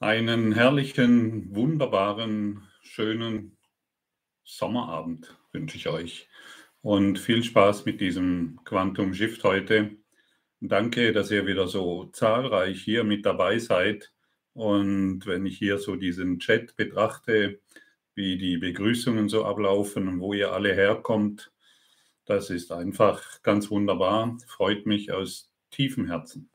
Einen herrlichen, wunderbaren, schönen Sommerabend wünsche ich euch und viel Spaß mit diesem Quantum Shift heute. Danke, dass ihr wieder so zahlreich hier mit dabei seid. Und wenn ich hier so diesen Chat betrachte, wie die Begrüßungen so ablaufen und wo ihr alle herkommt, das ist einfach ganz wunderbar. Freut mich aus tiefem Herzen.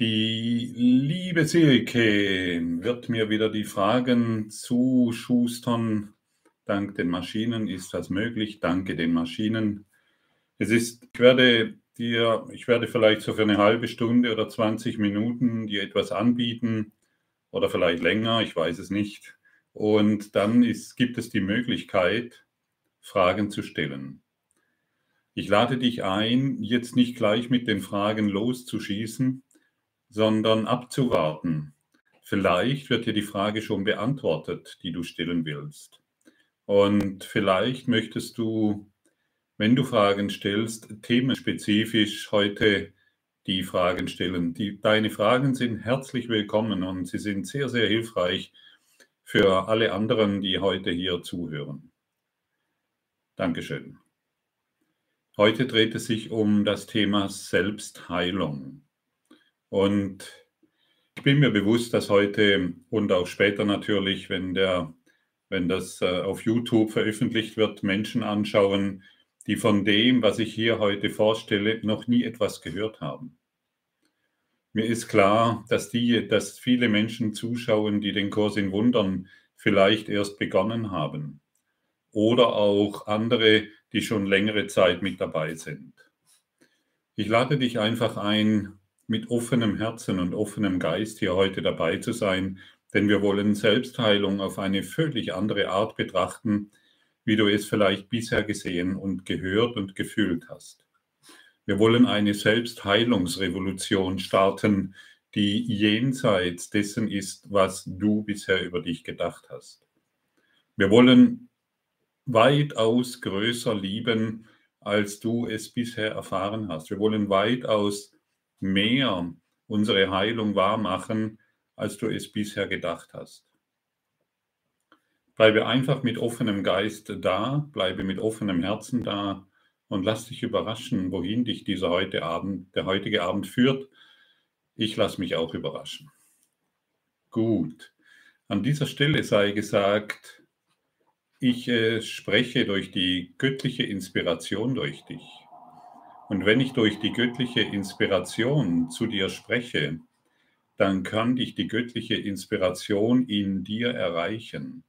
Die liebe Silke wird mir wieder die Fragen zuschustern. Dank den Maschinen ist das möglich. Danke den Maschinen. Es ist, ich werde dir, ich werde vielleicht so für eine halbe Stunde oder 20 Minuten dir etwas anbieten oder vielleicht länger, ich weiß es nicht. Und dann ist, gibt es die Möglichkeit, Fragen zu stellen. Ich lade dich ein, jetzt nicht gleich mit den Fragen loszuschießen, sondern abzuwarten. Vielleicht wird dir die Frage schon beantwortet, die du stellen willst. Und vielleicht möchtest du, wenn du Fragen stellst, themenspezifisch heute die Fragen stellen. Die, deine Fragen sind herzlich willkommen und sie sind sehr, sehr hilfreich für alle anderen, die heute hier zuhören. Dankeschön. Heute dreht es sich um das Thema Selbstheilung. Und ich bin mir bewusst, dass heute und auch später natürlich, wenn, der, wenn das äh, auf YouTube veröffentlicht wird, Menschen anschauen, die von dem, was ich hier heute vorstelle, noch nie etwas gehört haben. Mir ist klar, dass, die, dass viele Menschen zuschauen, die den Kurs in Wundern vielleicht erst begonnen haben. Oder auch andere, die schon längere Zeit mit dabei sind. Ich lade dich einfach ein, mit offenem Herzen und offenem Geist hier heute dabei zu sein, denn wir wollen Selbstheilung auf eine völlig andere Art betrachten, wie du es vielleicht bisher gesehen und gehört und gefühlt hast. Wir wollen eine Selbstheilungsrevolution starten, die jenseits dessen ist, was du bisher über dich gedacht hast. Wir wollen weitaus größer lieben, als du es bisher erfahren hast. Wir wollen weitaus mehr unsere Heilung wahrmachen, als du es bisher gedacht hast. Bleibe einfach mit offenem Geist da, bleibe mit offenem Herzen da und lass dich überraschen, wohin dich dieser heute Abend, der heutige Abend führt. Ich lasse mich auch überraschen. Gut. An dieser Stelle sei gesagt, ich äh, spreche durch die göttliche Inspiration durch dich. Und wenn ich durch die göttliche Inspiration zu dir spreche, dann kann dich die göttliche Inspiration in dir erreichen.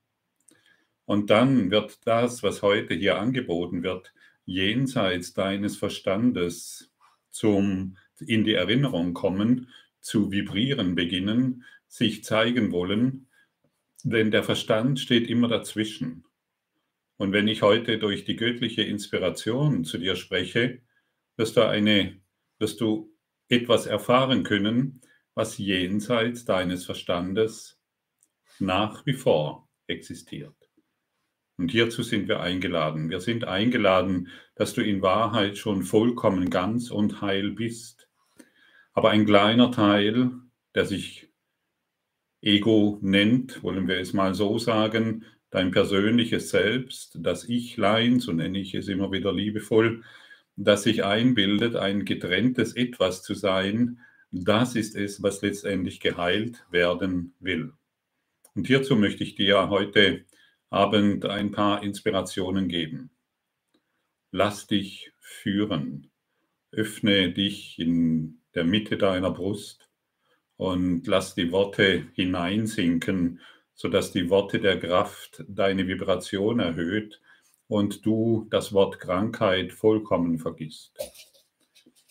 Und dann wird das, was heute hier angeboten wird, jenseits deines Verstandes zum, in die Erinnerung kommen, zu vibrieren beginnen, sich zeigen wollen, denn der Verstand steht immer dazwischen. Und wenn ich heute durch die göttliche Inspiration zu dir spreche, wirst du, eine, wirst du etwas erfahren können, was jenseits deines Verstandes nach wie vor existiert. Und hierzu sind wir eingeladen. Wir sind eingeladen, dass du in Wahrheit schon vollkommen ganz und heil bist. Aber ein kleiner Teil, der sich Ego nennt, wollen wir es mal so sagen, dein persönliches Selbst, das Ichlein, so nenne ich es immer wieder liebevoll, das sich einbildet, ein getrenntes Etwas zu sein, das ist es, was letztendlich geheilt werden will. Und hierzu möchte ich dir heute Abend ein paar Inspirationen geben. Lass dich führen. Öffne dich in der Mitte deiner Brust und lass die Worte hineinsinken, sodass die Worte der Kraft deine Vibration erhöht und du das Wort Krankheit vollkommen vergisst.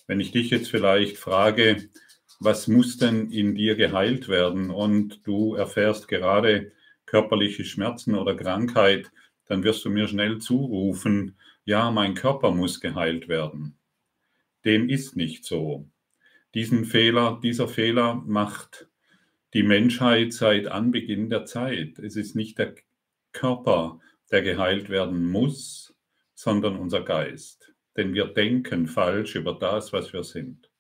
Wenn ich dich jetzt vielleicht frage, was muss denn in dir geheilt werden und du erfährst gerade körperliche Schmerzen oder Krankheit, dann wirst du mir schnell zurufen, ja, mein Körper muss geheilt werden. Dem ist nicht so. Diesen Fehler, dieser Fehler macht die Menschheit seit Anbeginn der Zeit. Es ist nicht der Körper, der geheilt werden muss, sondern unser Geist. Denn wir denken falsch über das, was wir sind.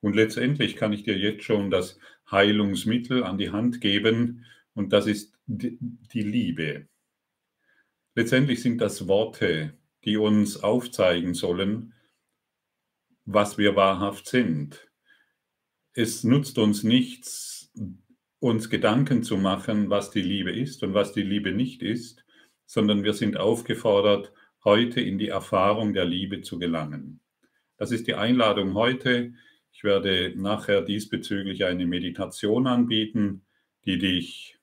Und letztendlich kann ich dir jetzt schon das Heilungsmittel an die Hand geben und das ist die Liebe. Letztendlich sind das Worte, die uns aufzeigen sollen, was wir wahrhaft sind. Es nutzt uns nichts, uns Gedanken zu machen, was die Liebe ist und was die Liebe nicht ist, sondern wir sind aufgefordert, heute in die Erfahrung der Liebe zu gelangen. Das ist die Einladung heute. Ich werde nachher diesbezüglich eine Meditation anbieten, die dich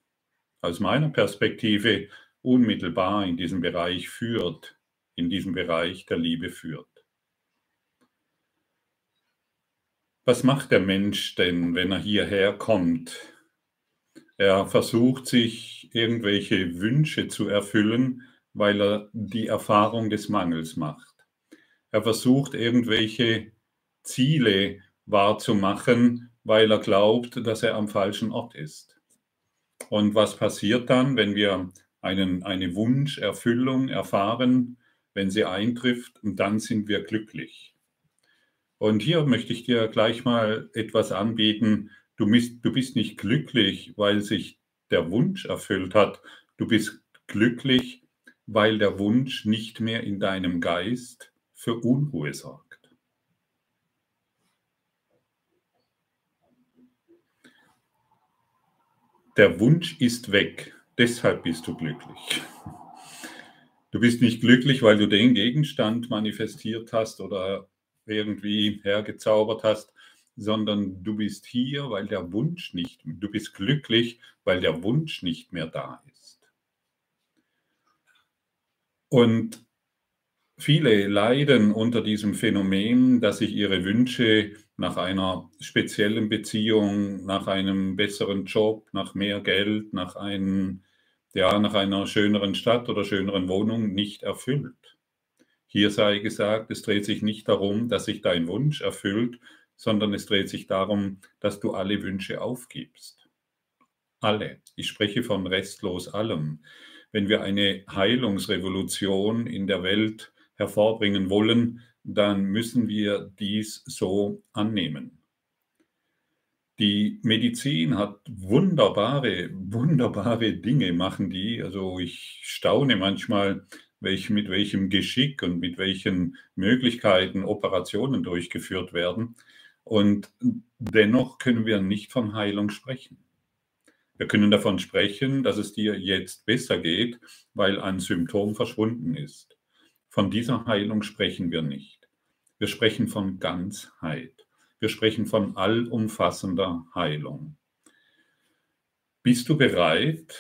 aus meiner Perspektive unmittelbar in diesem Bereich führt, in diesem Bereich der Liebe führt. Was macht der Mensch denn, wenn er hierher kommt? Er versucht sich irgendwelche Wünsche zu erfüllen, weil er die Erfahrung des Mangels macht. Er versucht irgendwelche Ziele wahrzumachen, weil er glaubt, dass er am falschen Ort ist. Und was passiert dann, wenn wir einen, eine Wunscherfüllung erfahren, wenn sie eintrifft, und dann sind wir glücklich. Und hier möchte ich dir gleich mal etwas anbieten, Du bist, du bist nicht glücklich, weil sich der Wunsch erfüllt hat. Du bist glücklich, weil der Wunsch nicht mehr in deinem Geist für Unruhe sorgt. Der Wunsch ist weg, deshalb bist du glücklich. Du bist nicht glücklich, weil du den Gegenstand manifestiert hast oder irgendwie hergezaubert hast, sondern du bist hier, weil der Wunsch nicht, du bist glücklich, weil der Wunsch nicht mehr da ist. Und viele leiden unter diesem Phänomen, dass sich ihre Wünsche nach einer speziellen Beziehung, nach einem besseren Job, nach mehr Geld, nach, einem, ja, nach einer schöneren Stadt oder schöneren Wohnung nicht erfüllt. Hier sei gesagt, es dreht sich nicht darum, dass sich dein Wunsch erfüllt, sondern es dreht sich darum, dass du alle Wünsche aufgibst. Alle. Ich spreche von restlos allem. Wenn wir eine Heilungsrevolution in der Welt hervorbringen wollen, dann müssen wir dies so annehmen. Die Medizin hat wunderbare, wunderbare Dinge, machen die. Also ich staune manchmal, welch, mit welchem Geschick und mit welchen Möglichkeiten Operationen durchgeführt werden. Und dennoch können wir nicht von Heilung sprechen. Wir können davon sprechen, dass es dir jetzt besser geht, weil ein Symptom verschwunden ist. Von dieser Heilung sprechen wir nicht. Wir sprechen von Ganzheit. Wir sprechen von allumfassender Heilung. Bist du bereit?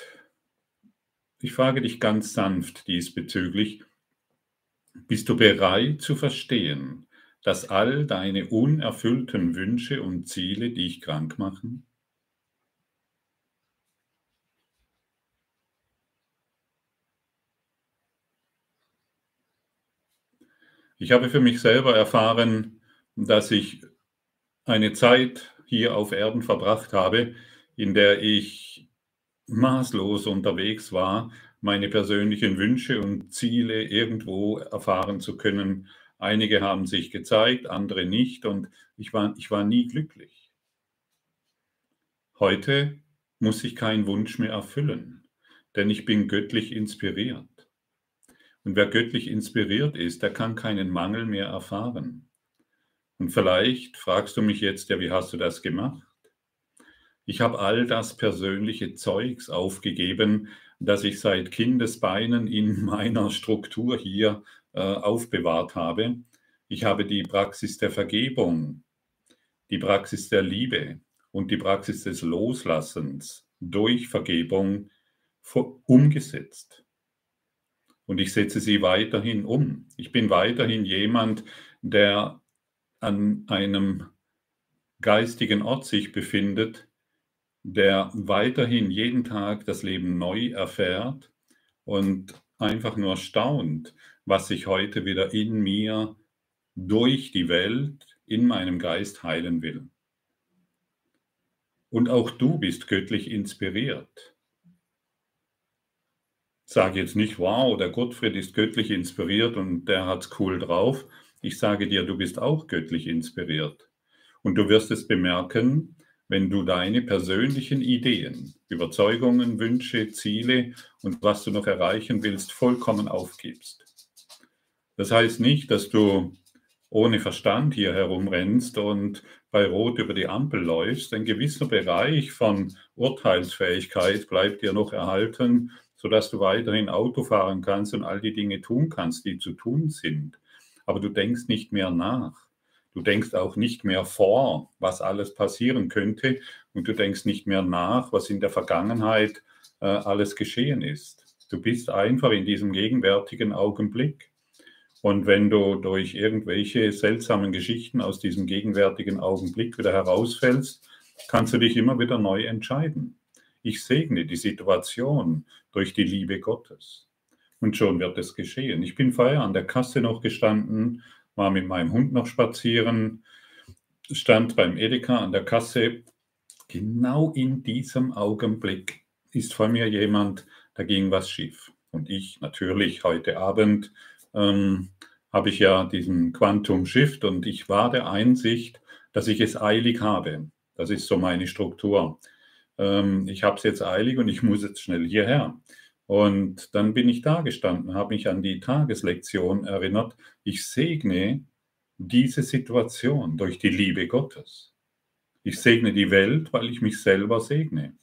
Ich frage dich ganz sanft diesbezüglich. Bist du bereit zu verstehen, dass all deine unerfüllten Wünsche und Ziele dich krank machen? Ich habe für mich selber erfahren, dass ich eine Zeit hier auf Erden verbracht habe, in der ich maßlos unterwegs war, meine persönlichen Wünsche und Ziele irgendwo erfahren zu können Einige haben sich gezeigt, andere nicht und ich war, ich war nie glücklich. Heute muss ich keinen Wunsch mehr erfüllen, denn ich bin göttlich inspiriert. Und wer göttlich inspiriert ist, der kann keinen Mangel mehr erfahren. Und vielleicht fragst du mich jetzt, ja, wie hast du das gemacht? Ich habe all das persönliche Zeugs aufgegeben, das ich seit Kindesbeinen in meiner Struktur hier aufbewahrt habe. Ich habe die Praxis der Vergebung, die Praxis der Liebe und die Praxis des Loslassens durch Vergebung umgesetzt. Und ich setze sie weiterhin um. Ich bin weiterhin jemand, der an einem geistigen Ort sich befindet, der weiterhin jeden Tag das Leben neu erfährt und einfach nur staunt, was sich heute wieder in mir durch die Welt, in meinem Geist heilen will. Und auch du bist göttlich inspiriert. Sag jetzt nicht, wow, der Gottfried ist göttlich inspiriert und der hat's cool drauf. Ich sage dir, du bist auch göttlich inspiriert. Und du wirst es bemerken, wenn du deine persönlichen Ideen, Überzeugungen, Wünsche, Ziele und was du noch erreichen willst, vollkommen aufgibst. Das heißt nicht, dass du ohne Verstand hier herumrennst und bei Rot über die Ampel läufst. Ein gewisser Bereich von Urteilsfähigkeit bleibt dir noch erhalten, sodass du weiterhin Auto fahren kannst und all die Dinge tun kannst, die zu tun sind. Aber du denkst nicht mehr nach. Du denkst auch nicht mehr vor, was alles passieren könnte. Und du denkst nicht mehr nach, was in der Vergangenheit äh, alles geschehen ist. Du bist einfach in diesem gegenwärtigen Augenblick. Und wenn du durch irgendwelche seltsamen Geschichten aus diesem gegenwärtigen Augenblick wieder herausfällst, kannst du dich immer wieder neu entscheiden. Ich segne die Situation durch die Liebe Gottes. Und schon wird es geschehen. Ich bin vorher an der Kasse noch gestanden, war mit meinem Hund noch spazieren, stand beim Edeka an der Kasse. Genau in diesem Augenblick ist vor mir jemand, da ging was schief. Und ich natürlich heute Abend ähm, habe ich ja diesen Quantum Shift und ich war der Einsicht, dass ich es eilig habe. Das ist so meine Struktur. Ähm, ich habe es jetzt eilig und ich muss jetzt schnell hierher. Und dann bin ich da gestanden, habe mich an die Tageslektion erinnert. Ich segne diese Situation durch die Liebe Gottes. Ich segne die Welt, weil ich mich selber segne.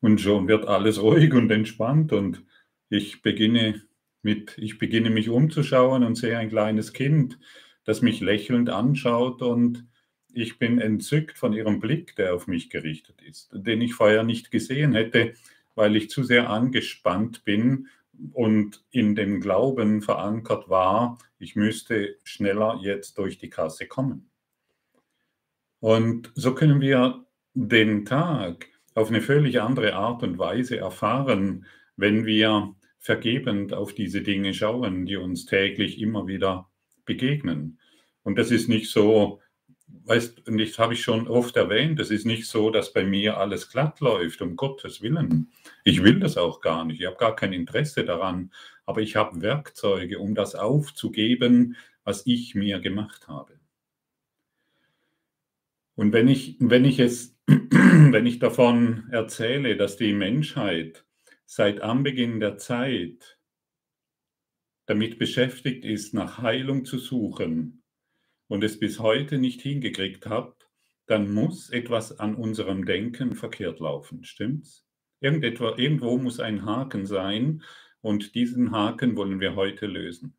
Und schon wird alles ruhig und entspannt und ich beginne mit, ich beginne mich umzuschauen und sehe ein kleines Kind, das mich lächelnd anschaut und ich bin entzückt von ihrem Blick, der auf mich gerichtet ist, den ich vorher nicht gesehen hätte, weil ich zu sehr angespannt bin und in dem Glauben verankert war, ich müsste schneller jetzt durch die Kasse kommen. Und so können wir den Tag auf eine völlig andere Art und Weise erfahren, wenn wir vergebend auf diese Dinge schauen, die uns täglich immer wieder begegnen. Und das ist nicht so, weißt, und das habe ich schon oft erwähnt, es ist nicht so, dass bei mir alles glatt läuft, um Gottes Willen. Ich will das auch gar nicht, ich habe gar kein Interesse daran, aber ich habe Werkzeuge, um das aufzugeben, was ich mir gemacht habe. Und wenn ich, wenn ich es, wenn ich davon erzähle, dass die Menschheit seit Anbeginn der Zeit damit beschäftigt ist, nach Heilung zu suchen und es bis heute nicht hingekriegt hat, dann muss etwas an unserem Denken verkehrt laufen, stimmt's? Irgendetwa, irgendwo muss ein Haken sein und diesen Haken wollen wir heute lösen.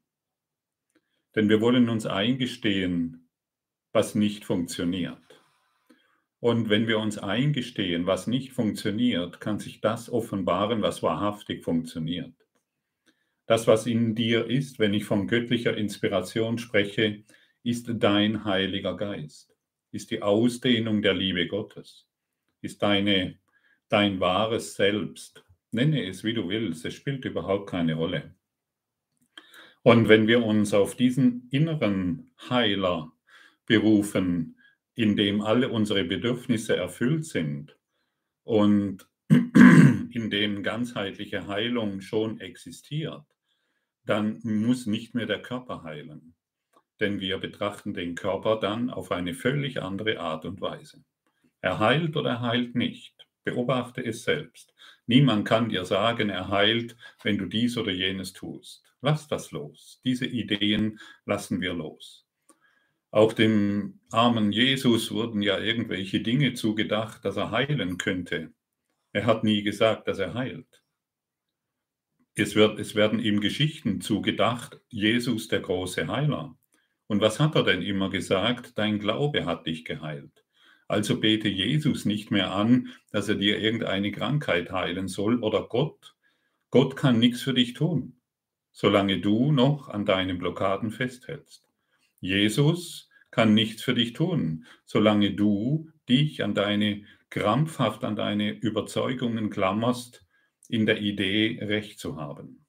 Denn wir wollen uns eingestehen, was nicht funktioniert. Und wenn wir uns eingestehen, was nicht funktioniert, kann sich das offenbaren, was wahrhaftig funktioniert. Das, was in dir ist, wenn ich von göttlicher Inspiration spreche, ist dein Heiliger Geist, ist die Ausdehnung der Liebe Gottes, ist deine, dein wahres Selbst. Nenne es, wie du willst, es spielt überhaupt keine Rolle. Und wenn wir uns auf diesen inneren Heiler berufen, in dem alle unsere Bedürfnisse erfüllt sind und in dem ganzheitliche Heilung schon existiert, dann muss nicht mehr der Körper heilen. Denn wir betrachten den Körper dann auf eine völlig andere Art und Weise. Er heilt oder er heilt nicht. Beobachte es selbst. Niemand kann dir sagen, er heilt, wenn du dies oder jenes tust. Lass das los. Diese Ideen lassen wir los. Auch dem armen Jesus wurden ja irgendwelche Dinge zugedacht, dass er heilen könnte. Er hat nie gesagt, dass er heilt. Es, wird, es werden ihm Geschichten zugedacht, Jesus der große Heiler. Und was hat er denn immer gesagt? Dein Glaube hat dich geheilt. Also bete Jesus nicht mehr an, dass er dir irgendeine Krankheit heilen soll oder Gott. Gott kann nichts für dich tun, solange du noch an deinen Blockaden festhältst. Jesus kann nichts für dich tun, solange du dich an deine krampfhaft an deine Überzeugungen klammerst, in der Idee Recht zu haben.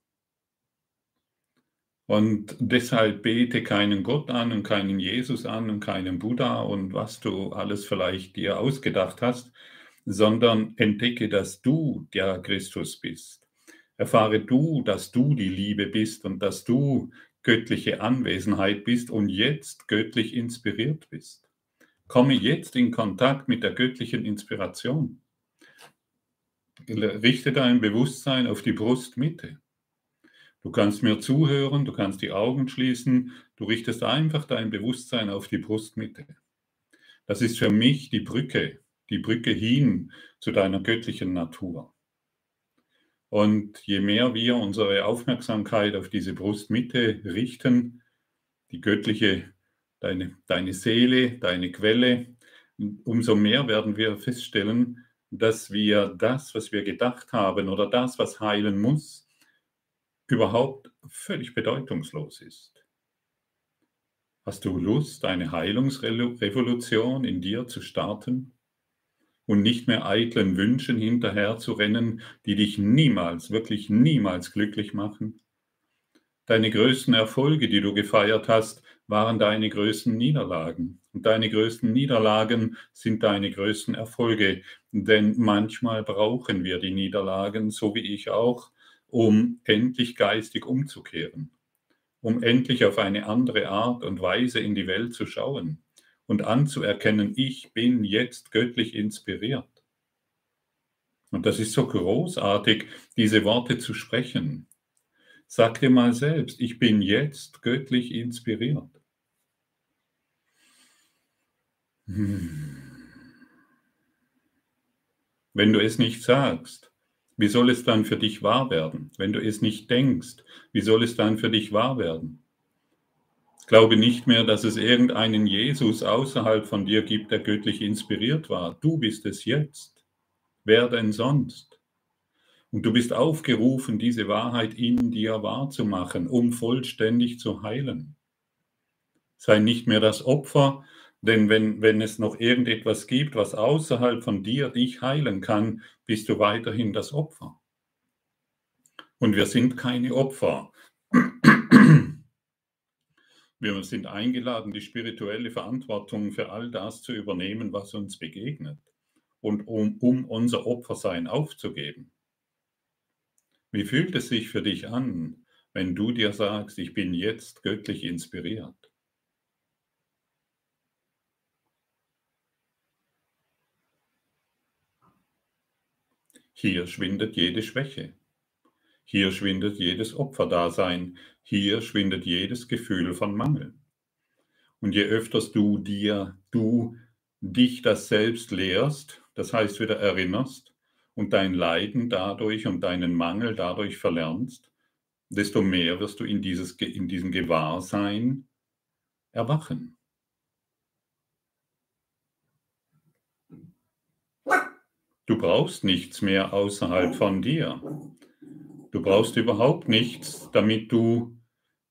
Und deshalb bete keinen Gott an und keinen Jesus an und keinen Buddha und was du alles vielleicht dir ausgedacht hast, sondern entdecke, dass du der Christus bist. Erfahre du, dass du die Liebe bist und dass du göttliche Anwesenheit bist und jetzt göttlich inspiriert bist. Komme jetzt in Kontakt mit der göttlichen Inspiration. Richte dein Bewusstsein auf die Brustmitte. Du kannst mir zuhören, du kannst die Augen schließen, du richtest einfach dein Bewusstsein auf die Brustmitte. Das ist für mich die Brücke, die Brücke hin zu deiner göttlichen Natur. Und je mehr wir unsere Aufmerksamkeit auf diese Brustmitte richten, die göttliche, deine, deine Seele, deine Quelle, umso mehr werden wir feststellen, dass wir das, was wir gedacht haben oder das, was heilen muss, überhaupt völlig bedeutungslos ist. Hast du Lust, eine Heilungsrevolution in dir zu starten und nicht mehr eitlen Wünschen hinterher zu rennen, die dich niemals, wirklich niemals glücklich machen? Deine größten Erfolge, die du gefeiert hast, waren deine größten Niederlagen. Und deine größten Niederlagen sind deine größten Erfolge. Denn manchmal brauchen wir die Niederlagen, so wie ich auch, um endlich geistig umzukehren, um endlich auf eine andere Art und Weise in die Welt zu schauen und anzuerkennen, ich bin jetzt göttlich inspiriert. Und das ist so großartig, diese Worte zu sprechen. Sag dir mal selbst, ich bin jetzt göttlich inspiriert. Hm. Wenn du es nicht sagst, wie soll es dann für dich wahr werden? Wenn du es nicht denkst, wie soll es dann für dich wahr werden? Glaube nicht mehr, dass es irgendeinen Jesus außerhalb von dir gibt, der göttlich inspiriert war. Du bist es jetzt. Wer denn sonst? Und du bist aufgerufen, diese Wahrheit in dir wahrzumachen, um vollständig zu heilen. Sei nicht mehr das Opfer, denn wenn, wenn es noch irgendetwas gibt, was außerhalb von dir dich heilen kann, bist du weiterhin das Opfer. Und wir sind keine Opfer. Wir sind eingeladen, die spirituelle Verantwortung für all das zu übernehmen, was uns begegnet und um, um unser Opfersein aufzugeben. Wie fühlt es sich für dich an, wenn du dir sagst, ich bin jetzt göttlich inspiriert? Hier schwindet jede Schwäche. Hier schwindet jedes Opferdasein. Hier schwindet jedes Gefühl von Mangel. Und je öfters du dir, du dich das selbst lehrst, das heißt wieder erinnerst und dein Leiden dadurch und deinen Mangel dadurch verlernst, desto mehr wirst du in, dieses, in diesem Gewahrsein erwachen. Du brauchst nichts mehr außerhalb von dir. Du brauchst überhaupt nichts, damit du,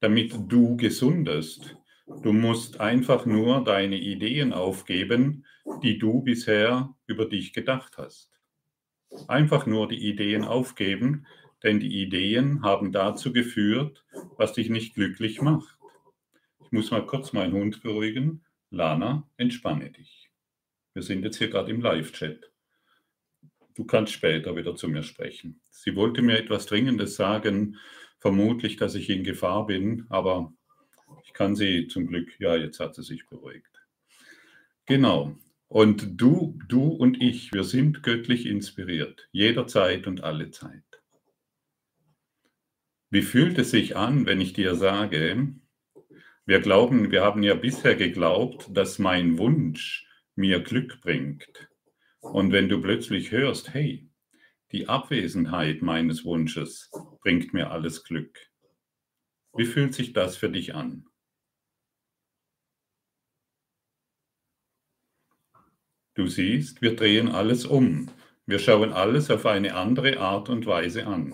damit du gesundest. Du musst einfach nur deine Ideen aufgeben, die du bisher über dich gedacht hast. Einfach nur die Ideen aufgeben, denn die Ideen haben dazu geführt, was dich nicht glücklich macht. Ich muss mal kurz meinen Hund beruhigen. Lana, entspanne dich. Wir sind jetzt hier gerade im Live-Chat. Du kannst später wieder zu mir sprechen. Sie wollte mir etwas Dringendes sagen, vermutlich, dass ich in Gefahr bin, aber ich kann sie zum Glück, ja, jetzt hat sie sich beruhigt. Genau. Und du, du und ich, wir sind göttlich inspiriert, jederzeit und alle Zeit. Wie fühlt es sich an, wenn ich dir sage, wir glauben, wir haben ja bisher geglaubt, dass mein Wunsch mir Glück bringt. Und wenn du plötzlich hörst, hey, die Abwesenheit meines Wunsches bringt mir alles Glück. Wie fühlt sich das für dich an? Du siehst, wir drehen alles um. Wir schauen alles auf eine andere Art und Weise an.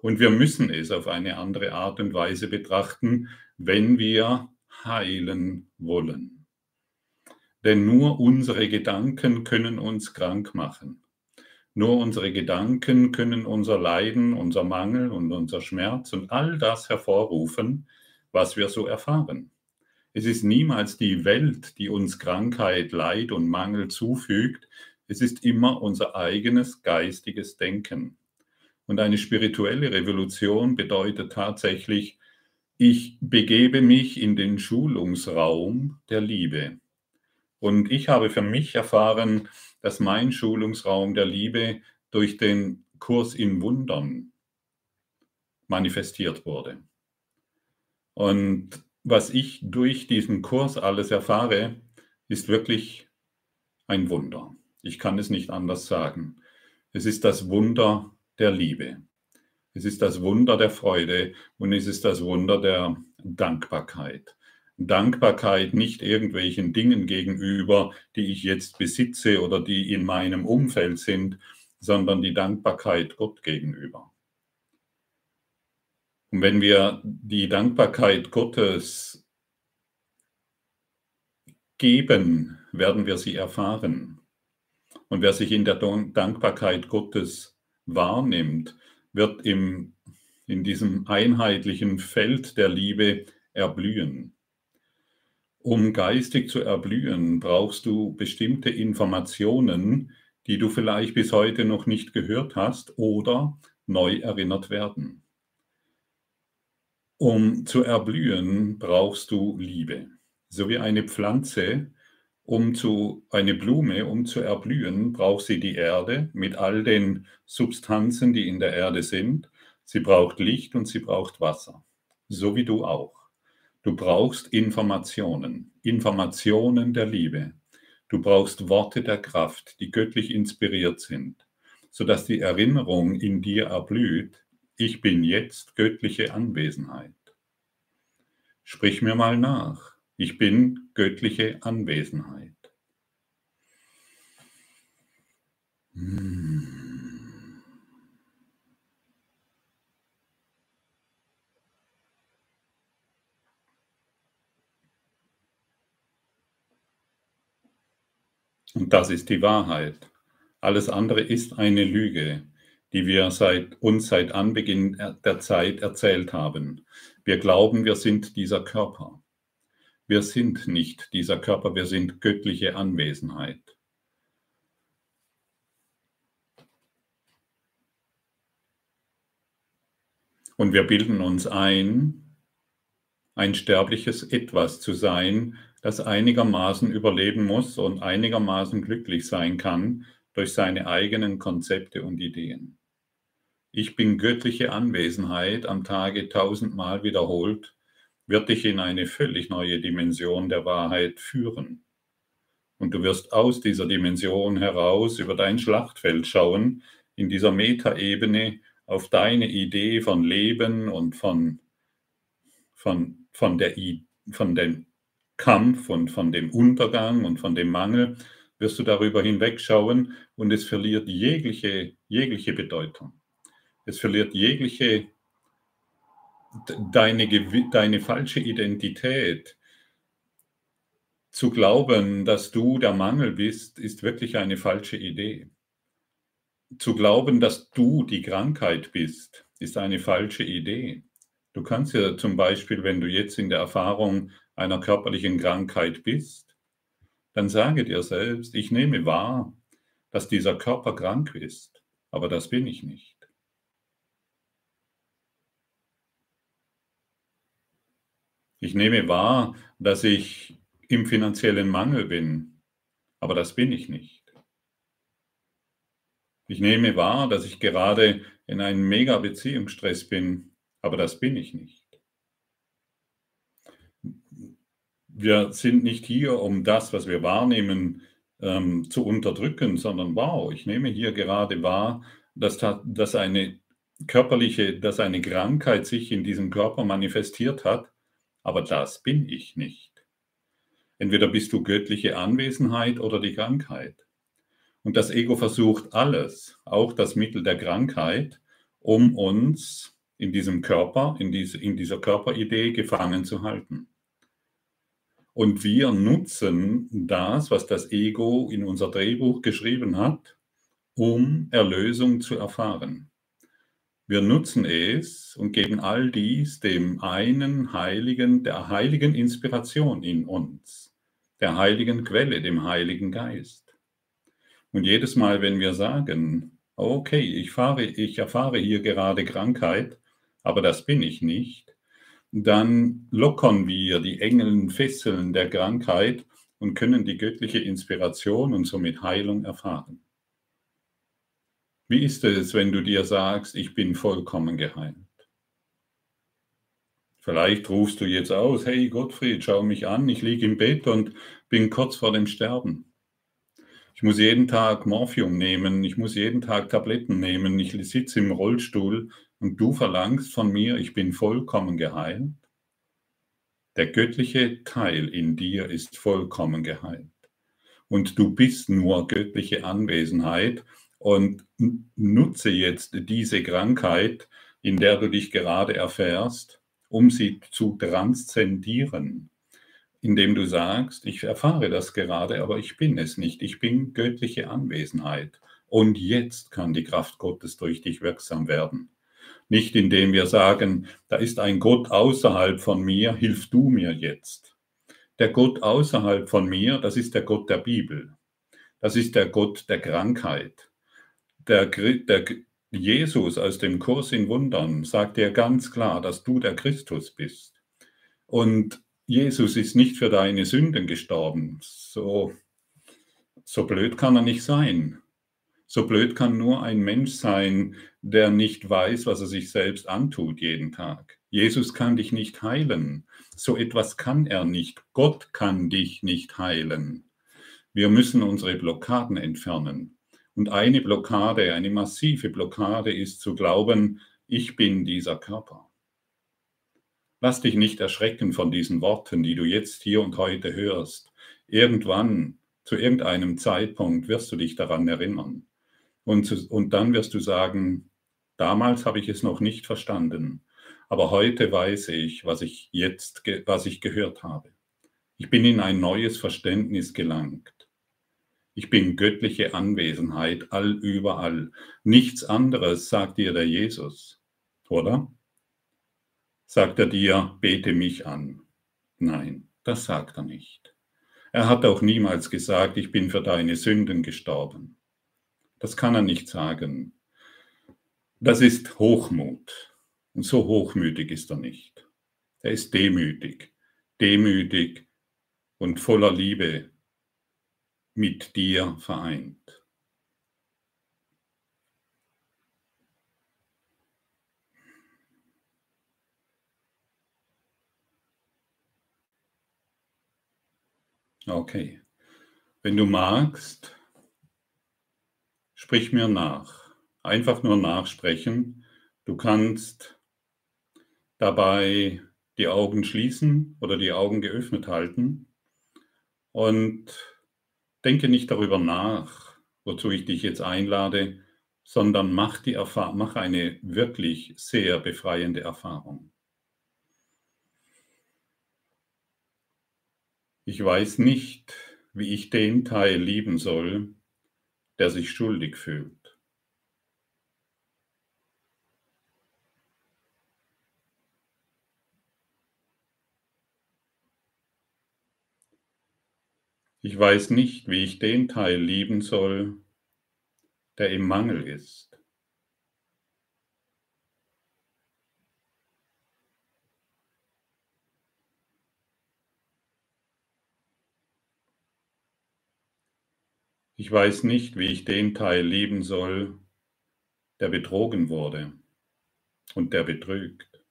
Und wir müssen es auf eine andere Art und Weise betrachten, wenn wir heilen wollen. Denn nur unsere Gedanken können uns krank machen. Nur unsere Gedanken können unser Leiden, unser Mangel und unser Schmerz und all das hervorrufen, was wir so erfahren. Es ist niemals die Welt, die uns Krankheit, Leid und Mangel zufügt. Es ist immer unser eigenes geistiges Denken. Und eine spirituelle Revolution bedeutet tatsächlich, ich begebe mich in den Schulungsraum der Liebe. Und ich habe für mich erfahren, dass mein Schulungsraum der Liebe durch den Kurs in Wundern manifestiert wurde. Und was ich durch diesen Kurs alles erfahre, ist wirklich ein Wunder. Ich kann es nicht anders sagen. Es ist das Wunder der Liebe. Es ist das Wunder der Freude und es ist das Wunder der Dankbarkeit. Dankbarkeit nicht irgendwelchen Dingen gegenüber, die ich jetzt besitze oder die in meinem Umfeld sind, sondern die Dankbarkeit Gott gegenüber. Und wenn wir die Dankbarkeit Gottes geben, werden wir sie erfahren. Und wer sich in der Dankbarkeit Gottes wahrnimmt, wird im, in diesem einheitlichen Feld der Liebe erblühen. Um geistig zu erblühen, brauchst du bestimmte Informationen, die du vielleicht bis heute noch nicht gehört hast oder neu erinnert werden. Um zu erblühen, brauchst du Liebe. So wie eine Pflanze, um zu, eine Blume, um zu erblühen, braucht sie die Erde mit all den Substanzen, die in der Erde sind. Sie braucht Licht und sie braucht Wasser. So wie du auch. Du brauchst Informationen, Informationen der Liebe. Du brauchst Worte der Kraft, die göttlich inspiriert sind, sodass die Erinnerung in dir erblüht, ich bin jetzt göttliche Anwesenheit. Sprich mir mal nach, ich bin göttliche Anwesenheit. Hm. Und das ist die Wahrheit. Alles andere ist eine Lüge, die wir seit, uns seit Anbeginn der Zeit erzählt haben. Wir glauben, wir sind dieser Körper. Wir sind nicht dieser Körper, wir sind göttliche Anwesenheit. Und wir bilden uns ein, ein sterbliches Etwas zu sein, das einigermaßen überleben muss und einigermaßen glücklich sein kann durch seine eigenen Konzepte und Ideen. Ich bin göttliche Anwesenheit am Tage tausendmal wiederholt, wird dich in eine völlig neue Dimension der Wahrheit führen. Und du wirst aus dieser Dimension heraus über dein Schlachtfeld schauen, in dieser Metaebene auf deine Idee von Leben und von, von, von, der, von dem Kampf und von dem Untergang und von dem Mangel, wirst du darüber hinwegschauen und es verliert jegliche, jegliche Bedeutung. Es verliert jegliche, deine, deine falsche Identität. Zu glauben, dass du der Mangel bist, ist wirklich eine falsche Idee. Zu glauben, dass du die Krankheit bist, ist eine falsche Idee. Du kannst ja zum Beispiel, wenn du jetzt in der Erfahrung einer körperlichen Krankheit bist, dann sage dir selbst, ich nehme wahr, dass dieser Körper krank ist, aber das bin ich nicht. Ich nehme wahr, dass ich im finanziellen Mangel bin, aber das bin ich nicht. Ich nehme wahr, dass ich gerade in einem mega Beziehungsstress bin, aber das bin ich nicht. Wir sind nicht hier, um das, was wir wahrnehmen, ähm, zu unterdrücken, sondern wow, ich nehme hier gerade wahr, dass, dass eine körperliche, dass eine Krankheit sich in diesem Körper manifestiert hat, aber das bin ich nicht. Entweder bist du göttliche Anwesenheit oder die Krankheit. Und das Ego versucht alles, auch das Mittel der Krankheit, um uns in diesem Körper, in, diese, in dieser Körperidee gefangen zu halten. Und wir nutzen das, was das Ego in unser Drehbuch geschrieben hat, um Erlösung zu erfahren. Wir nutzen es und geben all dies dem einen Heiligen, der heiligen Inspiration in uns, der heiligen Quelle, dem Heiligen Geist. Und jedes Mal, wenn wir sagen, okay, ich, fahre, ich erfahre hier gerade Krankheit, aber das bin ich nicht, dann lockern wir die engen Fesseln der Krankheit und können die göttliche Inspiration und somit Heilung erfahren. Wie ist es, wenn du dir sagst, ich bin vollkommen geheilt? Vielleicht rufst du jetzt aus, hey Gottfried, schau mich an, ich liege im Bett und bin kurz vor dem Sterben. Ich muss jeden Tag Morphium nehmen, ich muss jeden Tag Tabletten nehmen, ich sitze im Rollstuhl und du verlangst von mir, ich bin vollkommen geheilt. Der göttliche Teil in dir ist vollkommen geheilt. Und du bist nur göttliche Anwesenheit und nutze jetzt diese Krankheit, in der du dich gerade erfährst, um sie zu transzendieren, indem du sagst, ich erfahre das gerade, aber ich bin es nicht, ich bin göttliche Anwesenheit. Und jetzt kann die Kraft Gottes durch dich wirksam werden. Nicht indem wir sagen, da ist ein Gott außerhalb von mir, hilf du mir jetzt. Der Gott außerhalb von mir, das ist der Gott der Bibel. Das ist der Gott der Krankheit. Der, der, Jesus aus dem Kurs in Wundern sagt dir ganz klar, dass du der Christus bist. Und Jesus ist nicht für deine Sünden gestorben. So, so blöd kann er nicht sein. So blöd kann nur ein Mensch sein, der nicht weiß, was er sich selbst antut jeden Tag. Jesus kann dich nicht heilen. So etwas kann er nicht. Gott kann dich nicht heilen. Wir müssen unsere Blockaden entfernen. Und eine Blockade, eine massive Blockade ist zu glauben, ich bin dieser Körper. Lass dich nicht erschrecken von diesen Worten, die du jetzt hier und heute hörst. Irgendwann, zu irgendeinem Zeitpunkt wirst du dich daran erinnern. Und, und dann wirst du sagen, damals habe ich es noch nicht verstanden, aber heute weiß ich, was ich jetzt, was ich gehört habe. Ich bin in ein neues Verständnis gelangt. Ich bin göttliche Anwesenheit allüberall. Nichts anderes sagt dir der Jesus, oder? Sagt er dir, bete mich an? Nein, das sagt er nicht. Er hat auch niemals gesagt, ich bin für deine Sünden gestorben. Das kann er nicht sagen. Das ist Hochmut. Und so hochmütig ist er nicht. Er ist demütig, demütig und voller Liebe mit dir vereint. Okay. Wenn du magst, sprich mir nach. Einfach nur nachsprechen. Du kannst dabei die Augen schließen oder die Augen geöffnet halten und Denke nicht darüber nach, wozu ich dich jetzt einlade, sondern mach, die mach eine wirklich sehr befreiende Erfahrung. Ich weiß nicht, wie ich den Teil lieben soll, der sich schuldig fühlt. Ich weiß nicht, wie ich den Teil lieben soll, der im Mangel ist. Ich weiß nicht, wie ich den Teil lieben soll, der betrogen wurde und der betrügt.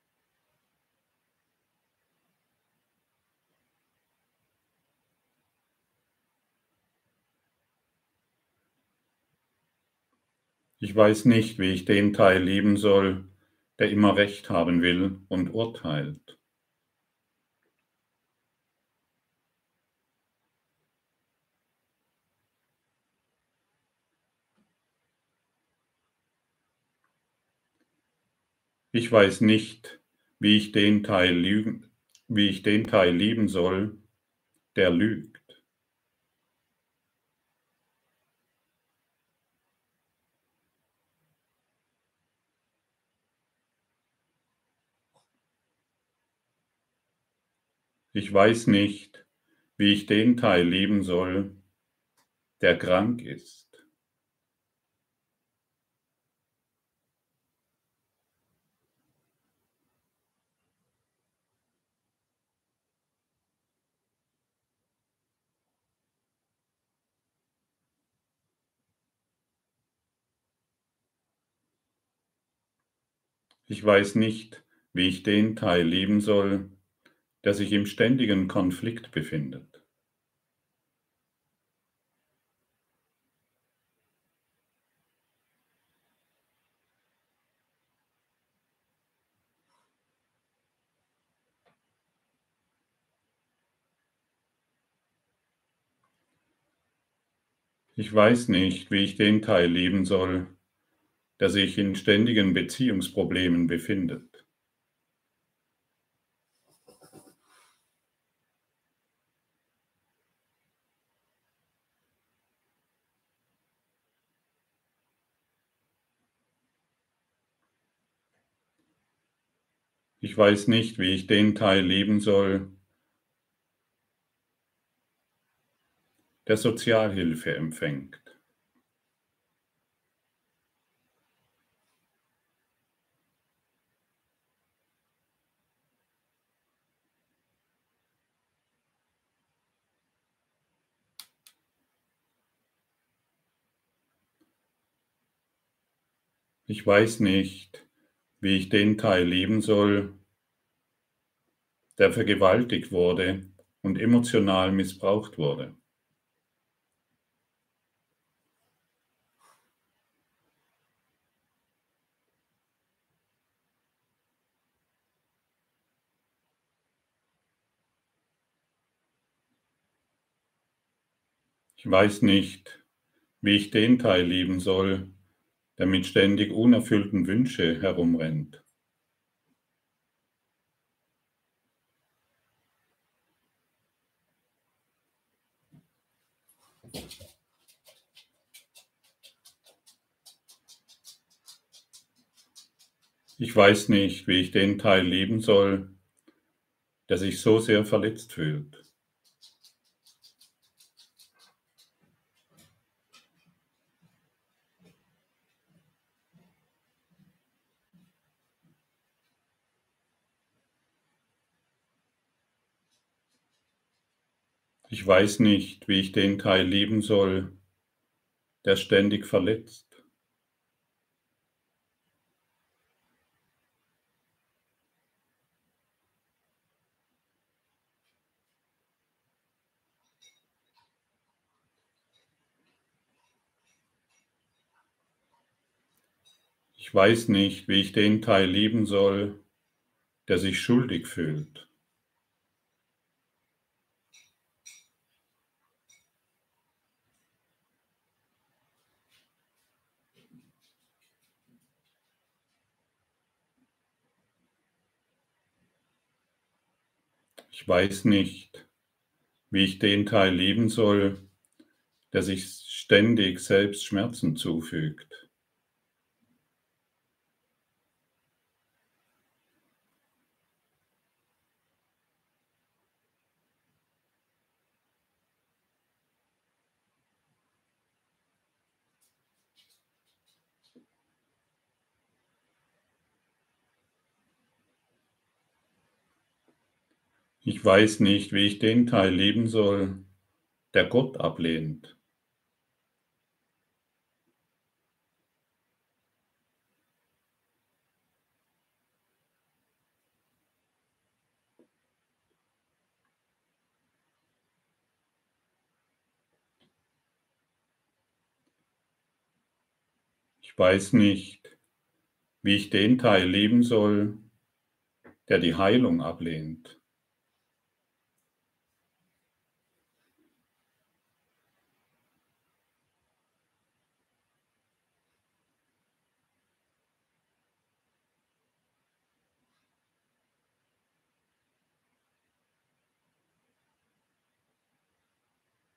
Ich weiß nicht, wie ich den Teil lieben soll, der immer Recht haben will und urteilt. Ich weiß nicht, wie ich den Teil lieben, wie ich den Teil lieben soll, der lügt. Ich weiß nicht, wie ich den Teil lieben soll, der krank ist. Ich weiß nicht, wie ich den Teil lieben soll, der sich im ständigen Konflikt befindet. Ich weiß nicht, wie ich den Teil lieben soll, der sich in ständigen Beziehungsproblemen befindet. Ich weiß nicht, wie ich den Teil lieben soll, der Sozialhilfe empfängt. Ich weiß nicht, wie ich den Teil lieben soll, der vergewaltigt wurde und emotional missbraucht wurde. Ich weiß nicht, wie ich den Teil lieben soll, der mit ständig unerfüllten Wünsche herumrennt. Ich weiß nicht, wie ich den Teil lieben soll, der sich so sehr verletzt fühlt. Ich weiß nicht, wie ich den Teil lieben soll, der ständig verletzt. Ich weiß nicht, wie ich den Teil lieben soll, der sich schuldig fühlt. Ich weiß nicht, wie ich den Teil lieben soll, der sich ständig selbst Schmerzen zufügt. Ich weiß nicht, wie ich den Teil lieben soll, der Gott ablehnt. Ich weiß nicht, wie ich den Teil lieben soll, der die Heilung ablehnt.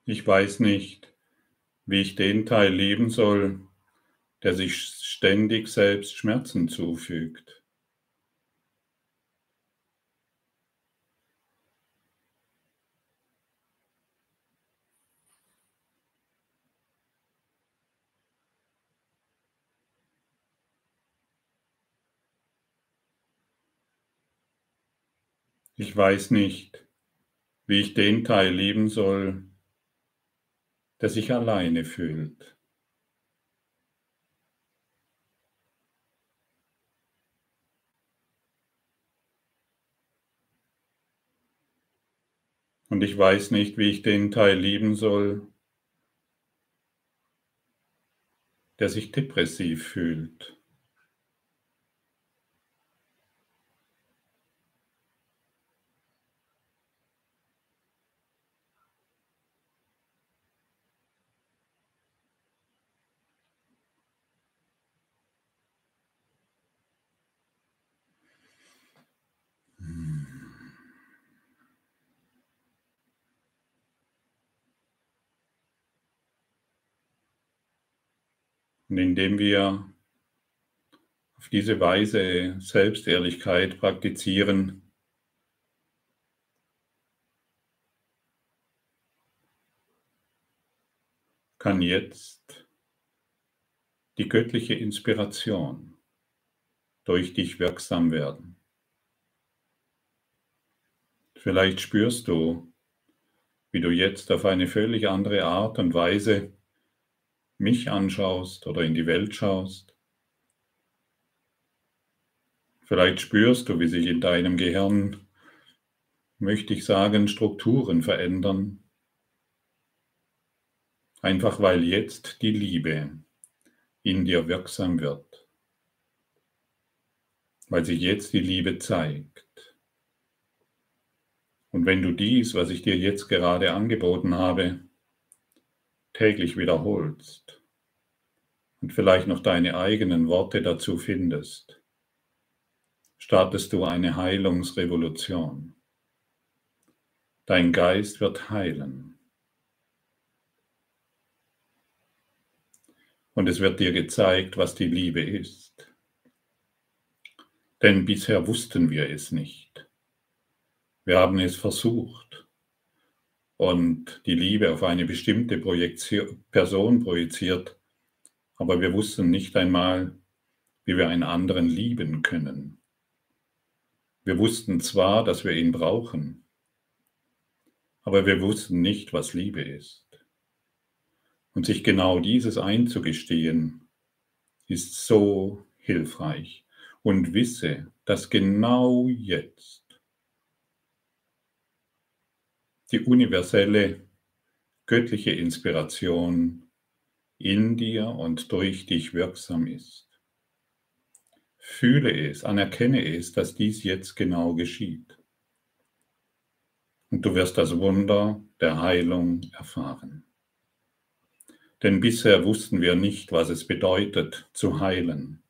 Ich weiß nicht, wie ich den Teil lieben soll, der sich ständig selbst Schmerzen zufügt. Ich weiß nicht, wie ich den Teil lieben soll, der sich alleine fühlt. Und ich weiß nicht, wie ich den Teil lieben soll, der sich depressiv fühlt. Und indem wir auf diese Weise Selbstehrlichkeit praktizieren, kann jetzt die göttliche Inspiration durch dich wirksam werden. Vielleicht spürst du, wie du jetzt auf eine völlig andere Art und Weise mich anschaust oder in die Welt schaust. Vielleicht spürst du, wie sich in deinem Gehirn, möchte ich sagen, Strukturen verändern. Einfach weil jetzt die Liebe in dir wirksam wird. Weil sich jetzt die Liebe zeigt. Und wenn du dies, was ich dir jetzt gerade angeboten habe, täglich wiederholst und vielleicht noch deine eigenen Worte dazu findest, startest du eine Heilungsrevolution. Dein Geist wird heilen. Und es wird dir gezeigt, was die Liebe ist. Denn bisher wussten wir es nicht. Wir haben es versucht und die Liebe auf eine bestimmte Projektion, Person projiziert, aber wir wussten nicht einmal, wie wir einen anderen lieben können. Wir wussten zwar, dass wir ihn brauchen, aber wir wussten nicht, was Liebe ist. Und sich genau dieses einzugestehen, ist so hilfreich. Und wisse, dass genau jetzt die universelle göttliche Inspiration in dir und durch dich wirksam ist. Fühle es, anerkenne es, dass dies jetzt genau geschieht. Und du wirst das Wunder der Heilung erfahren. Denn bisher wussten wir nicht, was es bedeutet, zu heilen.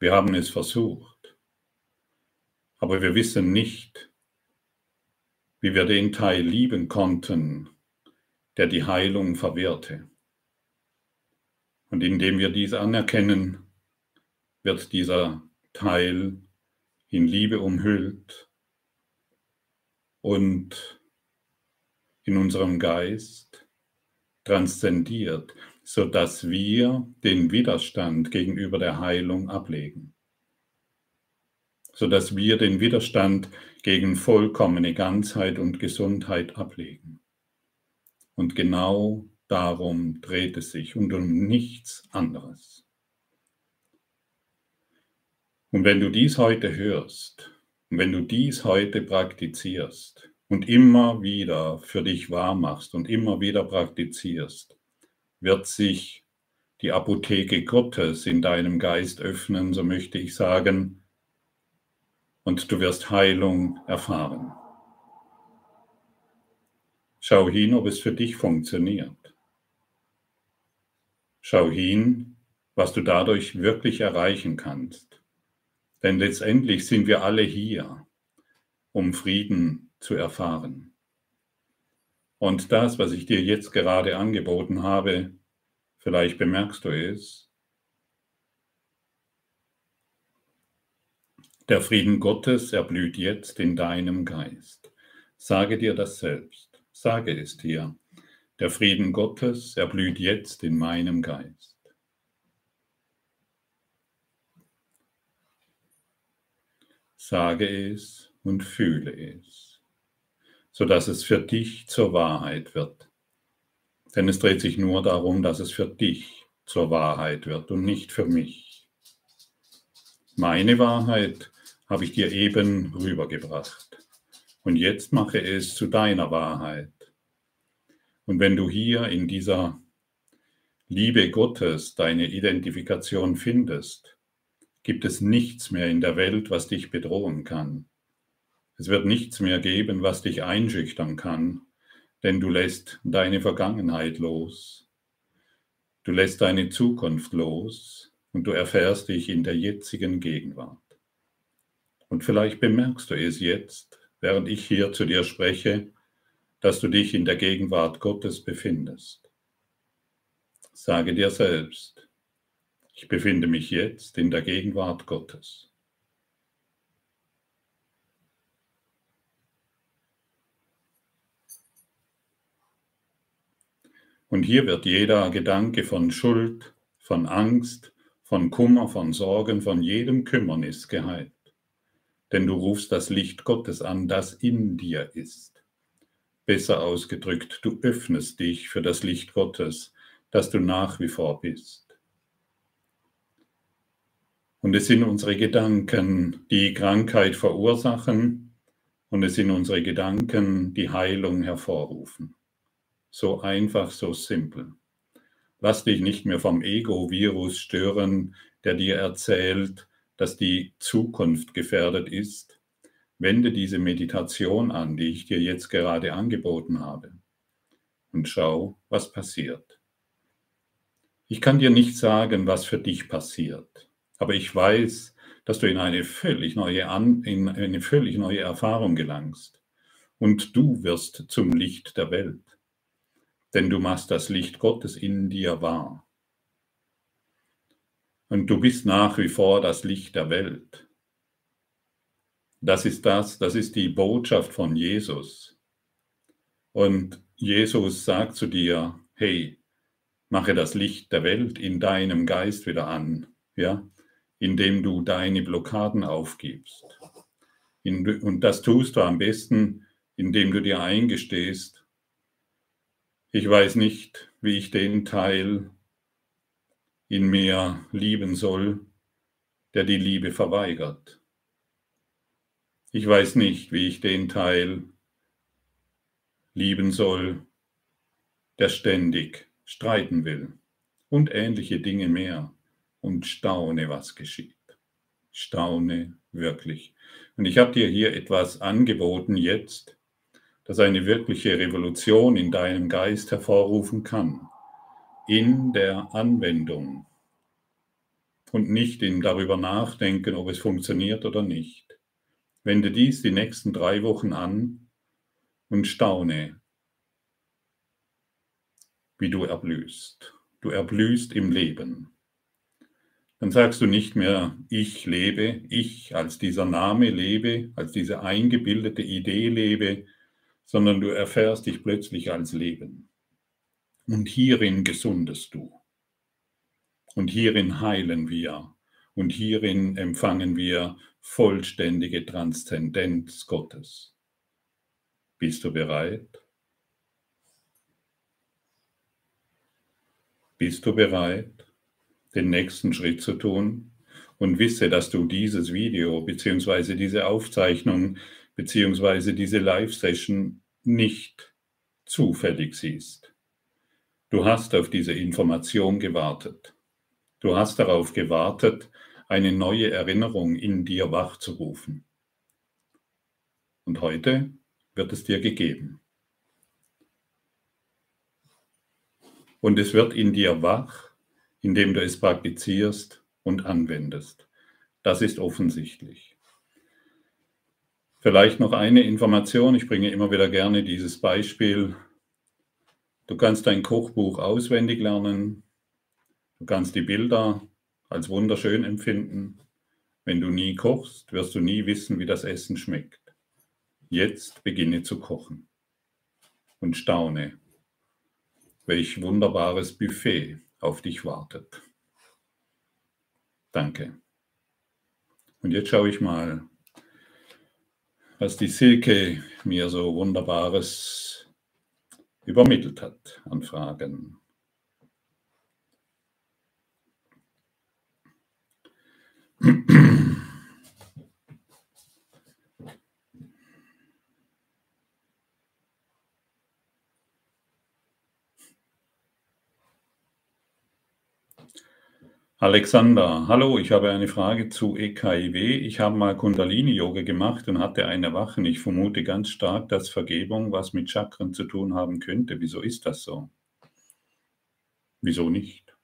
Wir haben es versucht, aber wir wissen nicht, wie wir den Teil lieben konnten, der die Heilung verwehrte. Und indem wir dies anerkennen, wird dieser Teil in Liebe umhüllt und in unserem Geist transzendiert, sodass wir den Widerstand gegenüber der Heilung ablegen sodass wir den Widerstand gegen vollkommene Ganzheit und Gesundheit ablegen. Und genau darum dreht es sich und um nichts anderes. Und wenn du dies heute hörst, und wenn du dies heute praktizierst und immer wieder für dich wahr machst und immer wieder praktizierst, wird sich die Apotheke Gottes in deinem Geist öffnen, so möchte ich sagen, und du wirst Heilung erfahren. Schau hin, ob es für dich funktioniert. Schau hin, was du dadurch wirklich erreichen kannst. Denn letztendlich sind wir alle hier, um Frieden zu erfahren. Und das, was ich dir jetzt gerade angeboten habe, vielleicht bemerkst du es, Der Frieden Gottes erblüht jetzt in deinem Geist. Sage dir das selbst. Sage es dir. Der Frieden Gottes erblüht jetzt in meinem Geist. Sage es und fühle es, sodass es für dich zur Wahrheit wird. Denn es dreht sich nur darum, dass es für dich zur Wahrheit wird und nicht für mich. Meine Wahrheit habe ich dir eben rübergebracht. Und jetzt mache es zu deiner Wahrheit. Und wenn du hier in dieser Liebe Gottes deine Identifikation findest, gibt es nichts mehr in der Welt, was dich bedrohen kann. Es wird nichts mehr geben, was dich einschüchtern kann, denn du lässt deine Vergangenheit los. Du lässt deine Zukunft los und du erfährst dich in der jetzigen Gegenwart. Und vielleicht bemerkst du es jetzt, während ich hier zu dir spreche, dass du dich in der Gegenwart Gottes befindest. Sage dir selbst, ich befinde mich jetzt in der Gegenwart Gottes. Und hier wird jeder Gedanke von Schuld, von Angst, von Kummer, von Sorgen, von jedem Kümmernis geheilt. Denn du rufst das Licht Gottes an, das in dir ist. Besser ausgedrückt, du öffnest dich für das Licht Gottes, das du nach wie vor bist. Und es sind unsere Gedanken, die Krankheit verursachen, und es sind unsere Gedanken, die Heilung hervorrufen. So einfach, so simpel. Lass dich nicht mehr vom Ego-Virus stören, der dir erzählt, dass die Zukunft gefährdet ist. Wende diese Meditation an, die ich dir jetzt gerade angeboten habe. Und schau, was passiert. Ich kann dir nicht sagen, was für dich passiert, aber ich weiß, dass du in eine völlig neue, an, in eine völlig neue Erfahrung gelangst. Und du wirst zum Licht der Welt denn du machst das Licht Gottes in dir wahr. Und du bist nach wie vor das Licht der Welt. Das ist das, das ist die Botschaft von Jesus. Und Jesus sagt zu dir, hey, mache das Licht der Welt in deinem Geist wieder an, ja, indem du deine Blockaden aufgibst. und das tust du am besten, indem du dir eingestehst, ich weiß nicht, wie ich den Teil in mir lieben soll, der die Liebe verweigert. Ich weiß nicht, wie ich den Teil lieben soll, der ständig streiten will und ähnliche Dinge mehr und staune, was geschieht. Staune wirklich. Und ich habe dir hier etwas angeboten jetzt, das eine wirkliche Revolution in deinem Geist hervorrufen kann, in der Anwendung und nicht im darüber nachdenken, ob es funktioniert oder nicht. Wende dies die nächsten drei Wochen an und staune, wie du erblühst. Du erblühst im Leben. Dann sagst du nicht mehr, ich lebe, ich als dieser Name lebe, als diese eingebildete Idee lebe, sondern du erfährst dich plötzlich als Leben. Und hierin gesundest du. Und hierin heilen wir. Und hierin empfangen wir vollständige Transzendenz Gottes. Bist du bereit? Bist du bereit, den nächsten Schritt zu tun? Und wisse, dass du dieses Video bzw. diese Aufzeichnung beziehungsweise diese Live-Session nicht zufällig siehst. Du hast auf diese Information gewartet. Du hast darauf gewartet, eine neue Erinnerung in dir wachzurufen. Und heute wird es dir gegeben. Und es wird in dir wach, indem du es praktizierst und anwendest. Das ist offensichtlich. Vielleicht noch eine Information. Ich bringe immer wieder gerne dieses Beispiel. Du kannst dein Kochbuch auswendig lernen. Du kannst die Bilder als wunderschön empfinden. Wenn du nie kochst, wirst du nie wissen, wie das Essen schmeckt. Jetzt beginne zu kochen und staune, welch wunderbares Buffet auf dich wartet. Danke. Und jetzt schaue ich mal, was die Silke mir so Wunderbares übermittelt hat an Fragen. Alexander, hallo, ich habe eine Frage zu EKIW. Ich habe mal Kundalini-Yoga gemacht und hatte ein Erwachen. Ich vermute ganz stark, dass Vergebung was mit Chakren zu tun haben könnte. Wieso ist das so? Wieso nicht?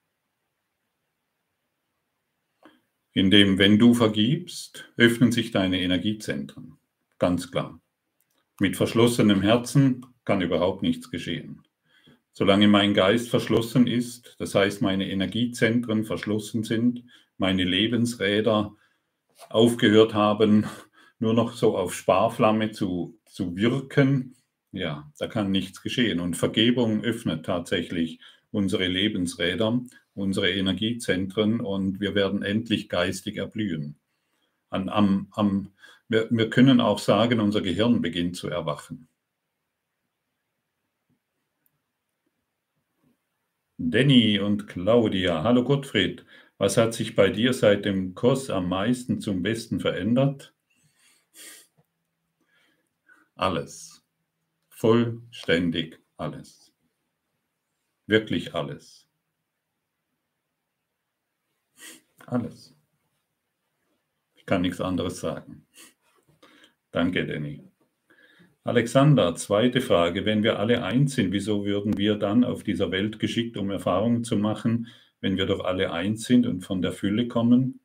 Indem, wenn du vergibst, öffnen sich deine Energiezentren. Ganz klar. Mit verschlossenem Herzen kann überhaupt nichts geschehen. Solange mein Geist verschlossen ist, das heißt meine Energiezentren verschlossen sind, meine Lebensräder aufgehört haben, nur noch so auf Sparflamme zu, zu wirken, ja, da kann nichts geschehen. Und Vergebung öffnet tatsächlich unsere Lebensräder, unsere Energiezentren und wir werden endlich geistig erblühen. An, am, am, wir, wir können auch sagen, unser Gehirn beginnt zu erwachen. Danny und Claudia. Hallo Gottfried, was hat sich bei dir seit dem Kurs am meisten zum Besten verändert? Alles. Vollständig alles. Wirklich alles. Alles. Ich kann nichts anderes sagen. Danke, Danny. Alexander, zweite Frage. Wenn wir alle eins sind, wieso würden wir dann auf dieser Welt geschickt, um Erfahrungen zu machen, wenn wir doch alle eins sind und von der Fülle kommen?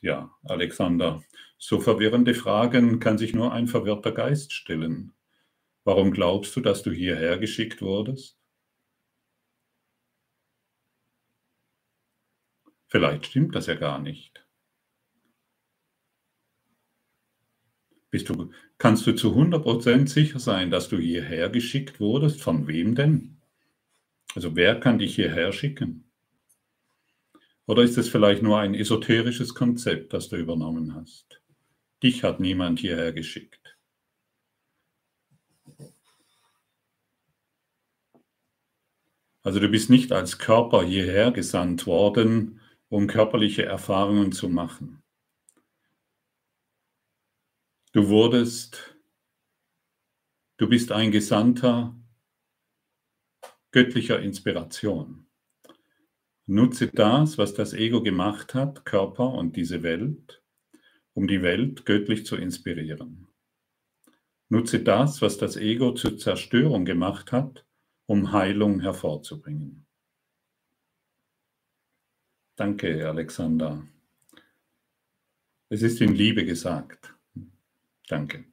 Ja, Alexander, so verwirrende Fragen kann sich nur ein verwirrter Geist stellen. Warum glaubst du, dass du hierher geschickt wurdest? Vielleicht stimmt das ja gar nicht. Bist du, kannst du zu 100% sicher sein, dass du hierher geschickt wurdest? Von wem denn? Also wer kann dich hierher schicken? Oder ist es vielleicht nur ein esoterisches Konzept, das du übernommen hast? Dich hat niemand hierher geschickt. Also du bist nicht als Körper hierher gesandt worden, um körperliche Erfahrungen zu machen. Du wurdest, du bist ein Gesandter göttlicher Inspiration. Nutze das, was das Ego gemacht hat, Körper und diese Welt, um die Welt göttlich zu inspirieren. Nutze das, was das Ego zur Zerstörung gemacht hat, um Heilung hervorzubringen. Danke, Alexander. Es ist in Liebe gesagt. Danke.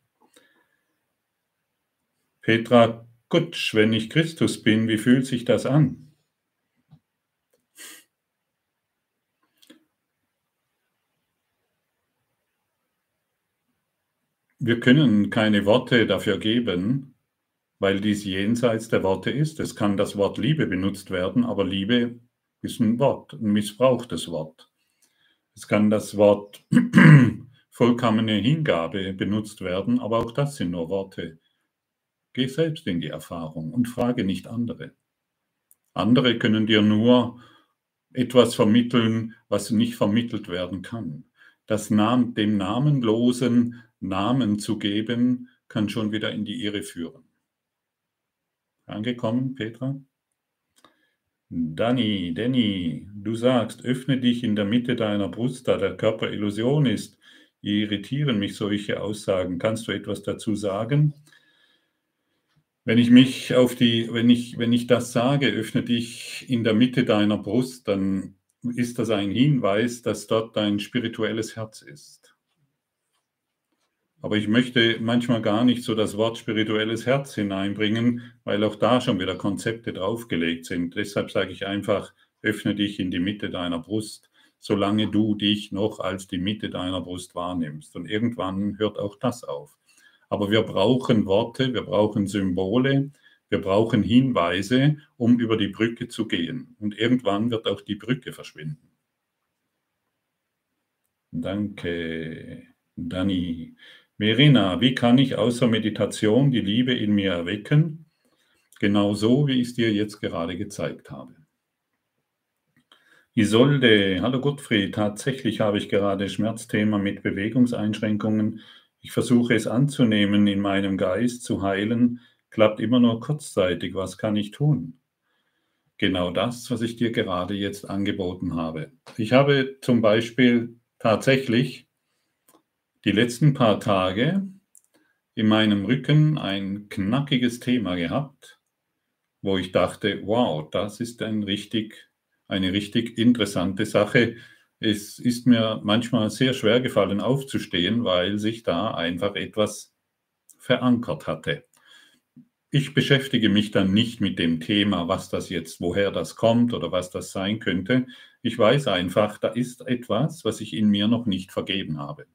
Petra Kutsch, wenn ich Christus bin, wie fühlt sich das an? Wir können keine Worte dafür geben, weil dies jenseits der Worte ist. Es kann das Wort Liebe benutzt werden, aber Liebe ist ein Wort, ein missbrauchtes Wort. Es kann das Wort vollkommene Hingabe benutzt werden, aber auch das sind nur Worte. Geh selbst in die Erfahrung und frage nicht andere. Andere können dir nur etwas vermitteln, was nicht vermittelt werden kann. Das Nam dem Namenlosen Namen zu geben, kann schon wieder in die Irre führen. Angekommen, Petra? Danny, Danny, du sagst, öffne dich in der Mitte deiner Brust, da der Körper Illusion ist. Irritieren mich solche Aussagen. Kannst du etwas dazu sagen? Wenn ich mich auf die, wenn ich, wenn ich das sage, öffne dich in der Mitte deiner Brust, dann ist das ein Hinweis, dass dort dein spirituelles Herz ist. Aber ich möchte manchmal gar nicht so das Wort spirituelles Herz hineinbringen, weil auch da schon wieder Konzepte draufgelegt sind. Deshalb sage ich einfach, öffne dich in die Mitte deiner Brust, solange du dich noch als die Mitte deiner Brust wahrnimmst. Und irgendwann hört auch das auf. Aber wir brauchen Worte, wir brauchen Symbole, wir brauchen Hinweise, um über die Brücke zu gehen. Und irgendwann wird auch die Brücke verschwinden. Danke, Dani. Verena, wie kann ich außer Meditation die Liebe in mir erwecken? Genau so, wie ich es dir jetzt gerade gezeigt habe. Isolde, hallo Gottfried, tatsächlich habe ich gerade Schmerzthema mit Bewegungseinschränkungen. Ich versuche es anzunehmen, in meinem Geist zu heilen, klappt immer nur kurzzeitig. Was kann ich tun? genau das, was ich dir gerade jetzt angeboten habe. Ich habe zum Beispiel tatsächlich die letzten paar Tage in meinem Rücken ein knackiges Thema gehabt, wo ich dachte, wow, das ist ein richtig, eine richtig interessante Sache. Es ist mir manchmal sehr schwer gefallen aufzustehen, weil sich da einfach etwas verankert hatte ich beschäftige mich dann nicht mit dem Thema, was das jetzt, woher das kommt oder was das sein könnte. Ich weiß einfach, da ist etwas, was ich in mir noch nicht vergeben habe.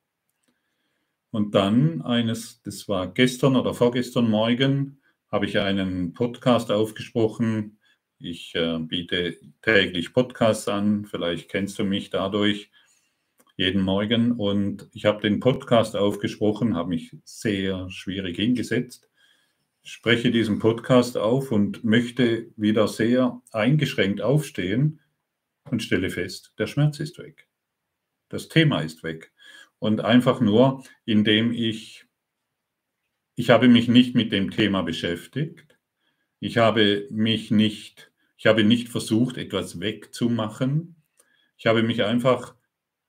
Und dann eines, das war gestern oder vorgestern Morgen, habe ich einen Podcast aufgesprochen. Ich äh, biete täglich Podcasts an, vielleicht kennst du mich dadurch jeden Morgen. Und ich habe den Podcast aufgesprochen, habe mich sehr schwierig hingesetzt spreche diesen Podcast auf und möchte wieder sehr eingeschränkt aufstehen und stelle fest, der Schmerz ist weg. Das Thema ist weg. Und einfach nur, indem ich, ich habe mich nicht mit dem Thema beschäftigt. Ich habe mich nicht, ich habe nicht versucht, etwas wegzumachen. Ich habe mich einfach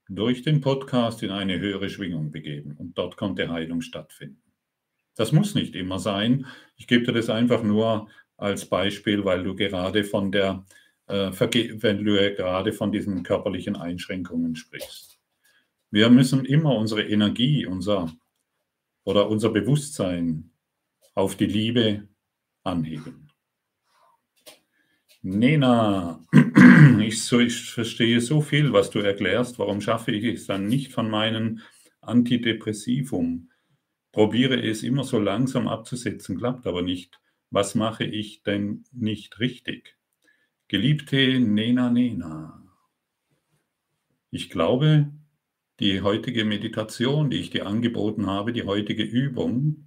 durch den Podcast in eine höhere Schwingung begeben und dort konnte Heilung stattfinden. Das muss nicht immer sein. Ich gebe dir das einfach nur als Beispiel, weil du gerade von der, äh, wenn du gerade von diesen körperlichen Einschränkungen sprichst. Wir müssen immer unsere Energie, unser oder unser Bewusstsein auf die Liebe anheben. Nena, ich, so, ich verstehe so viel, was du erklärst. Warum schaffe ich es dann nicht von meinem Antidepressivum? probiere es immer so langsam abzusetzen, klappt aber nicht. Was mache ich denn nicht richtig? Geliebte Nena Nena, ich glaube, die heutige Meditation, die ich dir angeboten habe, die heutige Übung,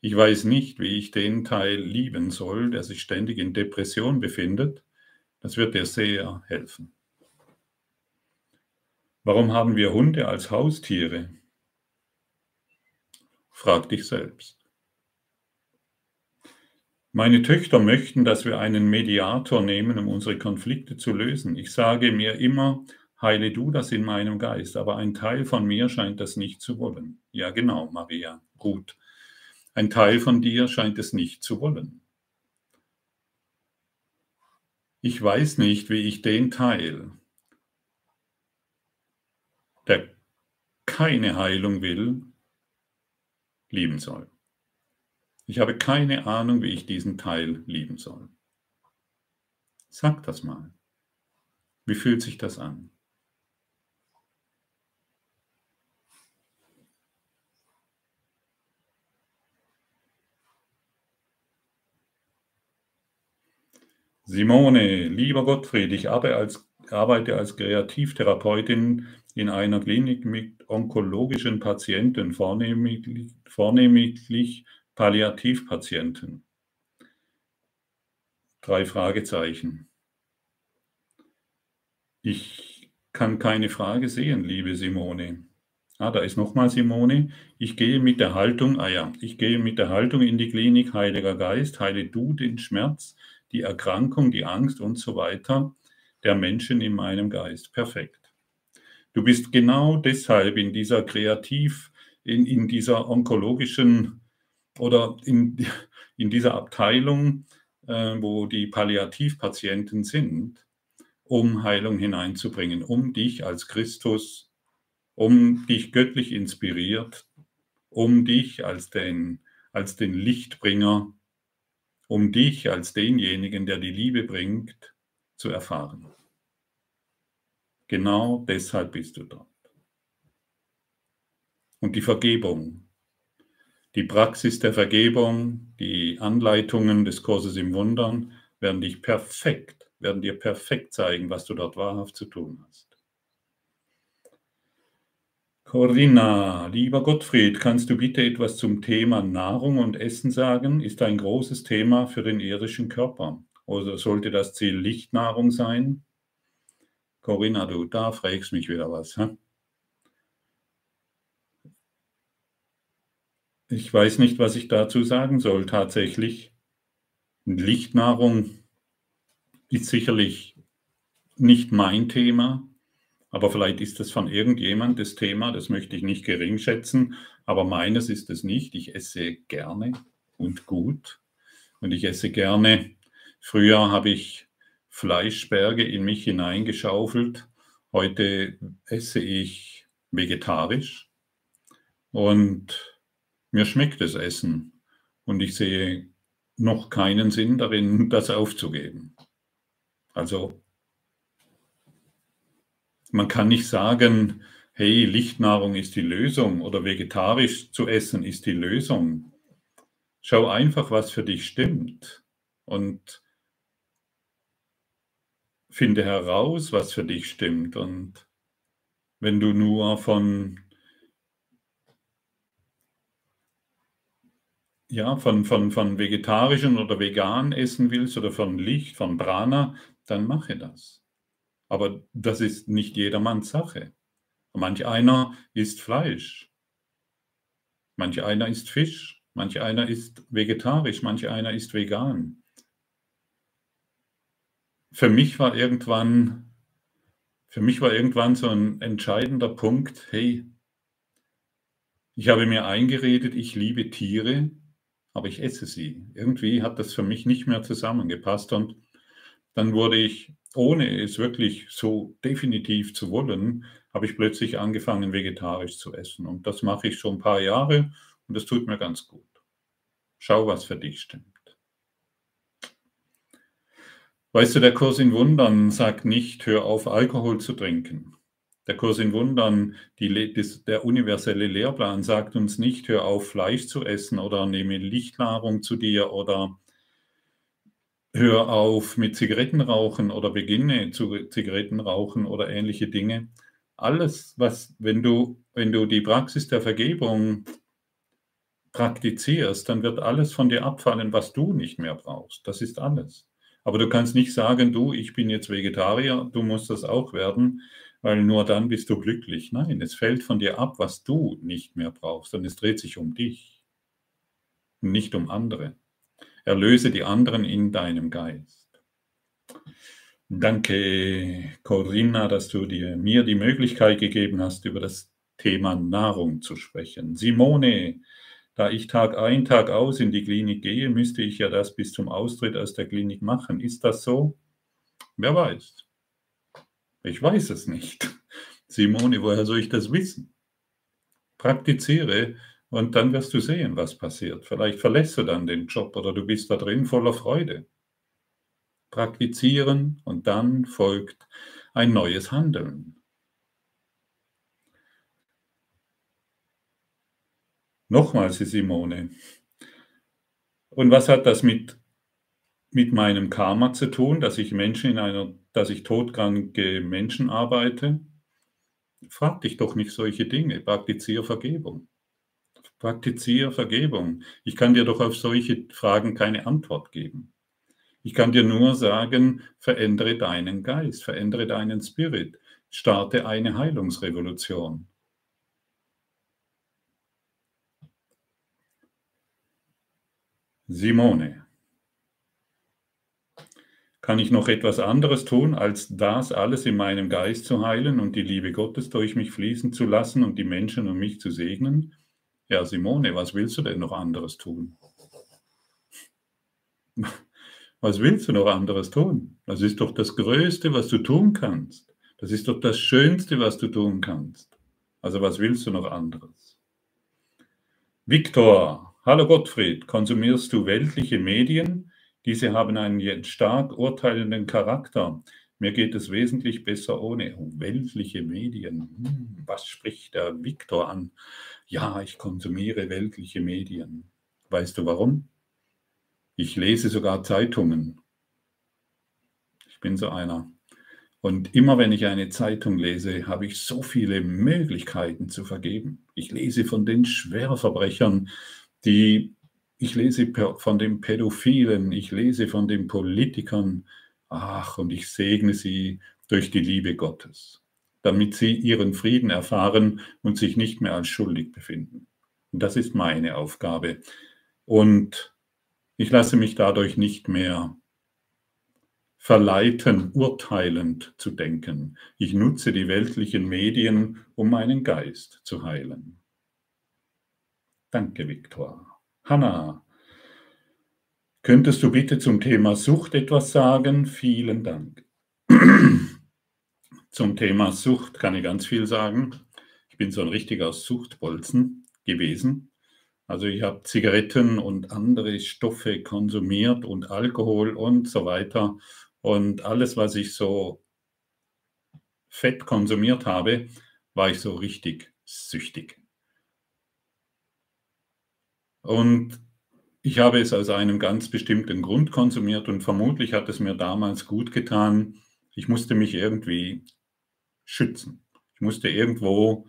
ich weiß nicht, wie ich den Teil lieben soll, der sich ständig in Depression befindet. Das wird dir sehr helfen. Warum haben wir Hunde als Haustiere? Frag dich selbst. Meine Töchter möchten, dass wir einen Mediator nehmen, um unsere Konflikte zu lösen. Ich sage mir immer, heile du das in meinem Geist, aber ein Teil von mir scheint das nicht zu wollen. Ja, genau, Maria, gut. Ein Teil von dir scheint es nicht zu wollen. Ich weiß nicht, wie ich den Teil, der keine Heilung will, lieben soll. Ich habe keine Ahnung, wie ich diesen Teil lieben soll. Sag das mal. Wie fühlt sich das an? Simone, lieber Gottfried, ich arbeite als, Kreativtherapeutin in einer Klinik mit onkologischen Patienten, vornehmlich, vornehmlich Palliativpatienten. Drei Fragezeichen. Ich kann keine Frage sehen, liebe Simone. Ah, da ist nochmal Simone. Ich gehe mit der Haltung, ah ja, ich gehe mit der Haltung in die Klinik, Heiliger Geist, heile du den Schmerz, die Erkrankung, die Angst und so weiter der Menschen in meinem Geist. Perfekt. Du bist genau deshalb in dieser Kreativ, in, in dieser onkologischen oder in, in dieser Abteilung, äh, wo die Palliativpatienten sind, um Heilung hineinzubringen, um dich als Christus, um dich göttlich inspiriert, um dich als den, als den Lichtbringer, um dich als denjenigen, der die Liebe bringt, zu erfahren. Genau deshalb bist du dort. Und die Vergebung, die Praxis der Vergebung, die Anleitungen des Kurses im Wundern werden dich perfekt, werden dir perfekt zeigen, was du dort wahrhaft zu tun hast. Corinna, lieber Gottfried, kannst du bitte etwas zum Thema Nahrung und Essen sagen? Ist ein großes Thema für den irdischen Körper. Oder sollte das Ziel Lichtnahrung sein? Corinna, du, da fragst mich wieder was. Hä? Ich weiß nicht, was ich dazu sagen soll tatsächlich. Lichtnahrung ist sicherlich nicht mein Thema, aber vielleicht ist es von irgendjemand das Thema, das möchte ich nicht gering schätzen, aber meines ist es nicht. Ich esse gerne und gut und ich esse gerne. Früher habe ich Fleischberge in mich hineingeschaufelt. Heute esse ich vegetarisch und mir schmeckt das Essen und ich sehe noch keinen Sinn darin, das aufzugeben. Also man kann nicht sagen, hey, Lichtnahrung ist die Lösung oder vegetarisch zu essen ist die Lösung. Schau einfach, was für dich stimmt und finde heraus, was für dich stimmt. Und wenn du nur von, ja, von, von, von vegetarischen oder vegan essen willst oder von Licht, von Prana, dann mache das. Aber das ist nicht jedermanns Sache. Manch einer isst Fleisch, manch einer isst Fisch, manch einer isst vegetarisch, manch einer isst vegan für mich war irgendwann, für mich war irgendwann so ein entscheidender Punkt, hey, ich habe mir eingeredet, ich liebe Tiere, aber ich esse sie. Irgendwie hat das für mich nicht mehr zusammengepasst und dann wurde ich, ohne es wirklich so definitiv zu wollen, habe ich plötzlich angefangen, vegetarisch zu essen. Und das mache ich schon ein paar Jahre und das tut mir ganz gut. Schau, was für dich stimmt. Weißt du, der Kurs in Wundern sagt nicht, hör auf, Alkohol zu trinken. Der Kurs in Wundern, die, der universelle Lehrplan sagt uns nicht, hör auf, Fleisch zu essen oder nehme Lichtnahrung zu dir oder hör auf mit Zigarettenrauchen oder beginne zu Zigarettenrauchen oder ähnliche Dinge. Alles, was, wenn du, wenn du die Praxis der Vergebung praktizierst, dann wird alles von dir abfallen, was du nicht mehr brauchst. Das ist alles. Aber du kannst nicht sagen, du, ich bin jetzt Vegetarier, du musst das auch werden, weil nur dann bist du glücklich. Nein, es fällt von dir ab, was du nicht mehr brauchst, und es dreht sich um dich, nicht um andere. Erlöse die anderen in deinem Geist. Danke, Corinna, dass du dir, mir die Möglichkeit gegeben hast, über das Thema Nahrung zu sprechen. Simone, da ich Tag ein, Tag aus in die Klinik gehe, müsste ich ja das bis zum Austritt aus der Klinik machen. Ist das so? Wer weiß. Ich weiß es nicht. Simone, woher soll ich das wissen? Praktiziere und dann wirst du sehen, was passiert. Vielleicht verlässt du dann den Job oder du bist da drin voller Freude. Praktizieren und dann folgt ein neues Handeln. Nochmals, Simone. Und was hat das mit, mit meinem Karma zu tun, dass ich Menschen in einer, dass ich todkranke Menschen arbeite? Frag dich doch nicht solche Dinge. Praktiziere Vergebung. Praktiziere Vergebung. Ich kann dir doch auf solche Fragen keine Antwort geben. Ich kann dir nur sagen, verändere deinen Geist, verändere deinen Spirit, starte eine Heilungsrevolution. Simone. Kann ich noch etwas anderes tun, als das alles in meinem Geist zu heilen und die Liebe Gottes durch mich fließen zu lassen und die Menschen um mich zu segnen? Ja, Simone, was willst du denn noch anderes tun? Was willst du noch anderes tun? Das ist doch das Größte, was du tun kannst. Das ist doch das Schönste, was du tun kannst. Also was willst du noch anderes? Viktor, Hallo Gottfried, konsumierst du weltliche Medien? Diese haben einen stark urteilenden Charakter. Mir geht es wesentlich besser ohne weltliche Medien. Hm, was spricht der Viktor an? Ja, ich konsumiere weltliche Medien. Weißt du warum? Ich lese sogar Zeitungen. Ich bin so einer. Und immer wenn ich eine Zeitung lese, habe ich so viele Möglichkeiten zu vergeben. Ich lese von den Schwerverbrechern, die, ich lese von den Pädophilen, ich lese von den Politikern, ach, und ich segne sie durch die Liebe Gottes, damit sie ihren Frieden erfahren und sich nicht mehr als schuldig befinden. Und das ist meine Aufgabe. Und ich lasse mich dadurch nicht mehr verleiten, urteilend zu denken. Ich nutze die weltlichen Medien, um meinen Geist zu heilen. Danke, Viktor. Hanna, könntest du bitte zum Thema Sucht etwas sagen? Vielen Dank. zum Thema Sucht kann ich ganz viel sagen. Ich bin so ein richtiger Suchtbolzen gewesen. Also ich habe Zigaretten und andere Stoffe konsumiert und Alkohol und so weiter. Und alles, was ich so fett konsumiert habe, war ich so richtig süchtig. Und ich habe es aus einem ganz bestimmten Grund konsumiert und vermutlich hat es mir damals gut getan. Ich musste mich irgendwie schützen. Ich musste irgendwo,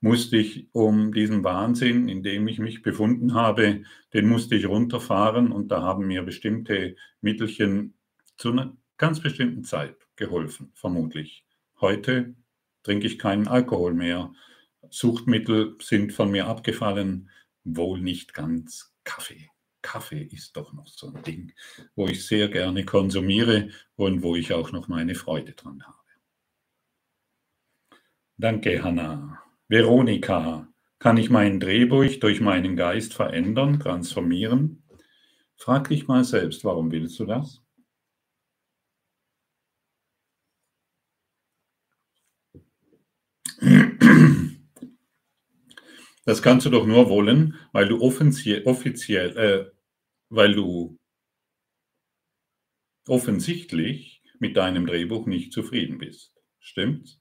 musste ich um diesen Wahnsinn, in dem ich mich befunden habe, den musste ich runterfahren und da haben mir bestimmte Mittelchen zu einer ganz bestimmten Zeit geholfen, vermutlich. Heute trinke ich keinen Alkohol mehr. Suchtmittel sind von mir abgefallen, wohl nicht ganz Kaffee. Kaffee ist doch noch so ein Ding, wo ich sehr gerne konsumiere und wo ich auch noch meine Freude dran habe. Danke, Hanna. Veronika, kann ich mein Drehbuch durch meinen Geist verändern, transformieren? Frag dich mal selbst, warum willst du das? Das kannst du doch nur wollen, weil du offiziell, äh, weil du offensichtlich mit deinem Drehbuch nicht zufrieden bist. Stimmt's?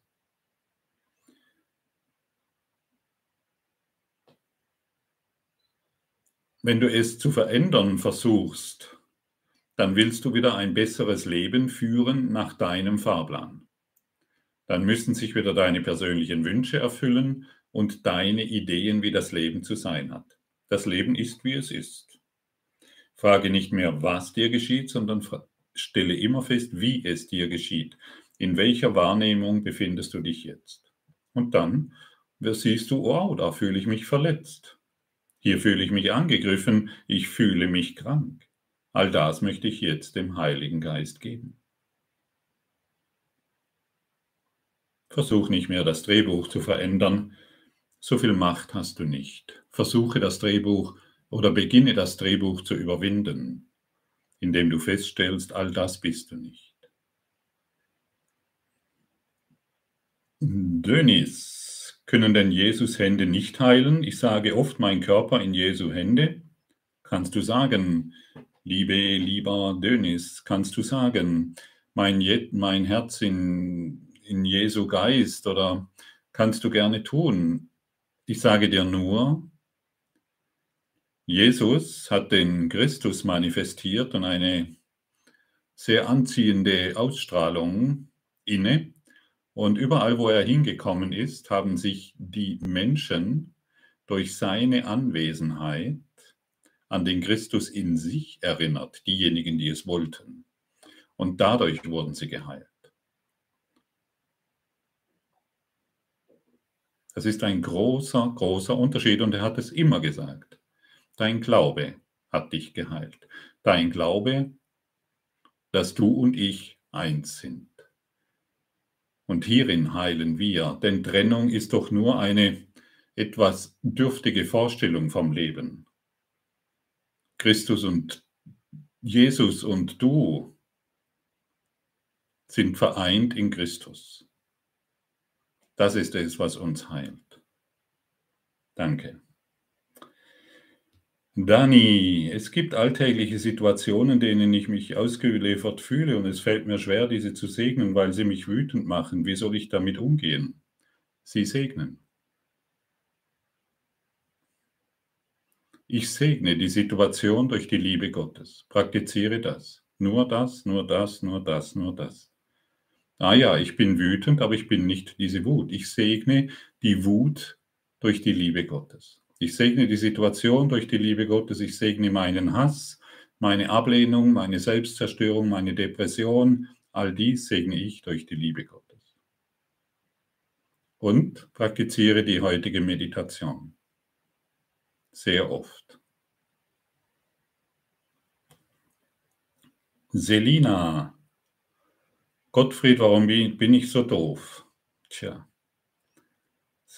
Wenn du es zu verändern versuchst, dann willst du wieder ein besseres Leben führen nach deinem Fahrplan. Dann müssen sich wieder deine persönlichen Wünsche erfüllen und deine Ideen, wie das Leben zu sein hat. Das Leben ist, wie es ist. Frage nicht mehr, was dir geschieht, sondern stelle immer fest, wie es dir geschieht. In welcher Wahrnehmung befindest du dich jetzt? Und dann siehst du, wow, da fühle ich mich verletzt. Hier fühle ich mich angegriffen, ich fühle mich krank. All das möchte ich jetzt dem Heiligen Geist geben. Versuch nicht mehr das Drehbuch zu verändern, so viel Macht hast du nicht. Versuche das Drehbuch oder beginne das Drehbuch zu überwinden, indem du feststellst, all das bist du nicht. Dönis, können denn Jesus Hände nicht heilen? Ich sage oft mein Körper in Jesu Hände. Kannst du sagen, liebe, lieber Dönis, kannst du sagen, mein, mein Herz in, in Jesu Geist oder kannst du gerne tun? Ich sage dir nur, Jesus hat den Christus manifestiert und eine sehr anziehende Ausstrahlung inne. Und überall, wo er hingekommen ist, haben sich die Menschen durch seine Anwesenheit an den Christus in sich erinnert, diejenigen, die es wollten. Und dadurch wurden sie geheilt. Das ist ein großer, großer Unterschied und er hat es immer gesagt. Dein Glaube hat dich geheilt. Dein Glaube, dass du und ich eins sind. Und hierin heilen wir, denn Trennung ist doch nur eine etwas dürftige Vorstellung vom Leben. Christus und Jesus und du sind vereint in Christus. Das ist es, was uns heilt. Danke. Dani, es gibt alltägliche Situationen, in denen ich mich ausgeliefert fühle und es fällt mir schwer, diese zu segnen, weil sie mich wütend machen. Wie soll ich damit umgehen? Sie segnen. Ich segne die Situation durch die Liebe Gottes. Praktiziere das. Nur das, nur das, nur das, nur das. Ah ja, ich bin wütend, aber ich bin nicht diese Wut. Ich segne die Wut durch die Liebe Gottes. Ich segne die Situation durch die Liebe Gottes. Ich segne meinen Hass, meine Ablehnung, meine Selbstzerstörung, meine Depression. All dies segne ich durch die Liebe Gottes. Und praktiziere die heutige Meditation. Sehr oft. Selina, Gottfried, warum bin ich so doof? Tja,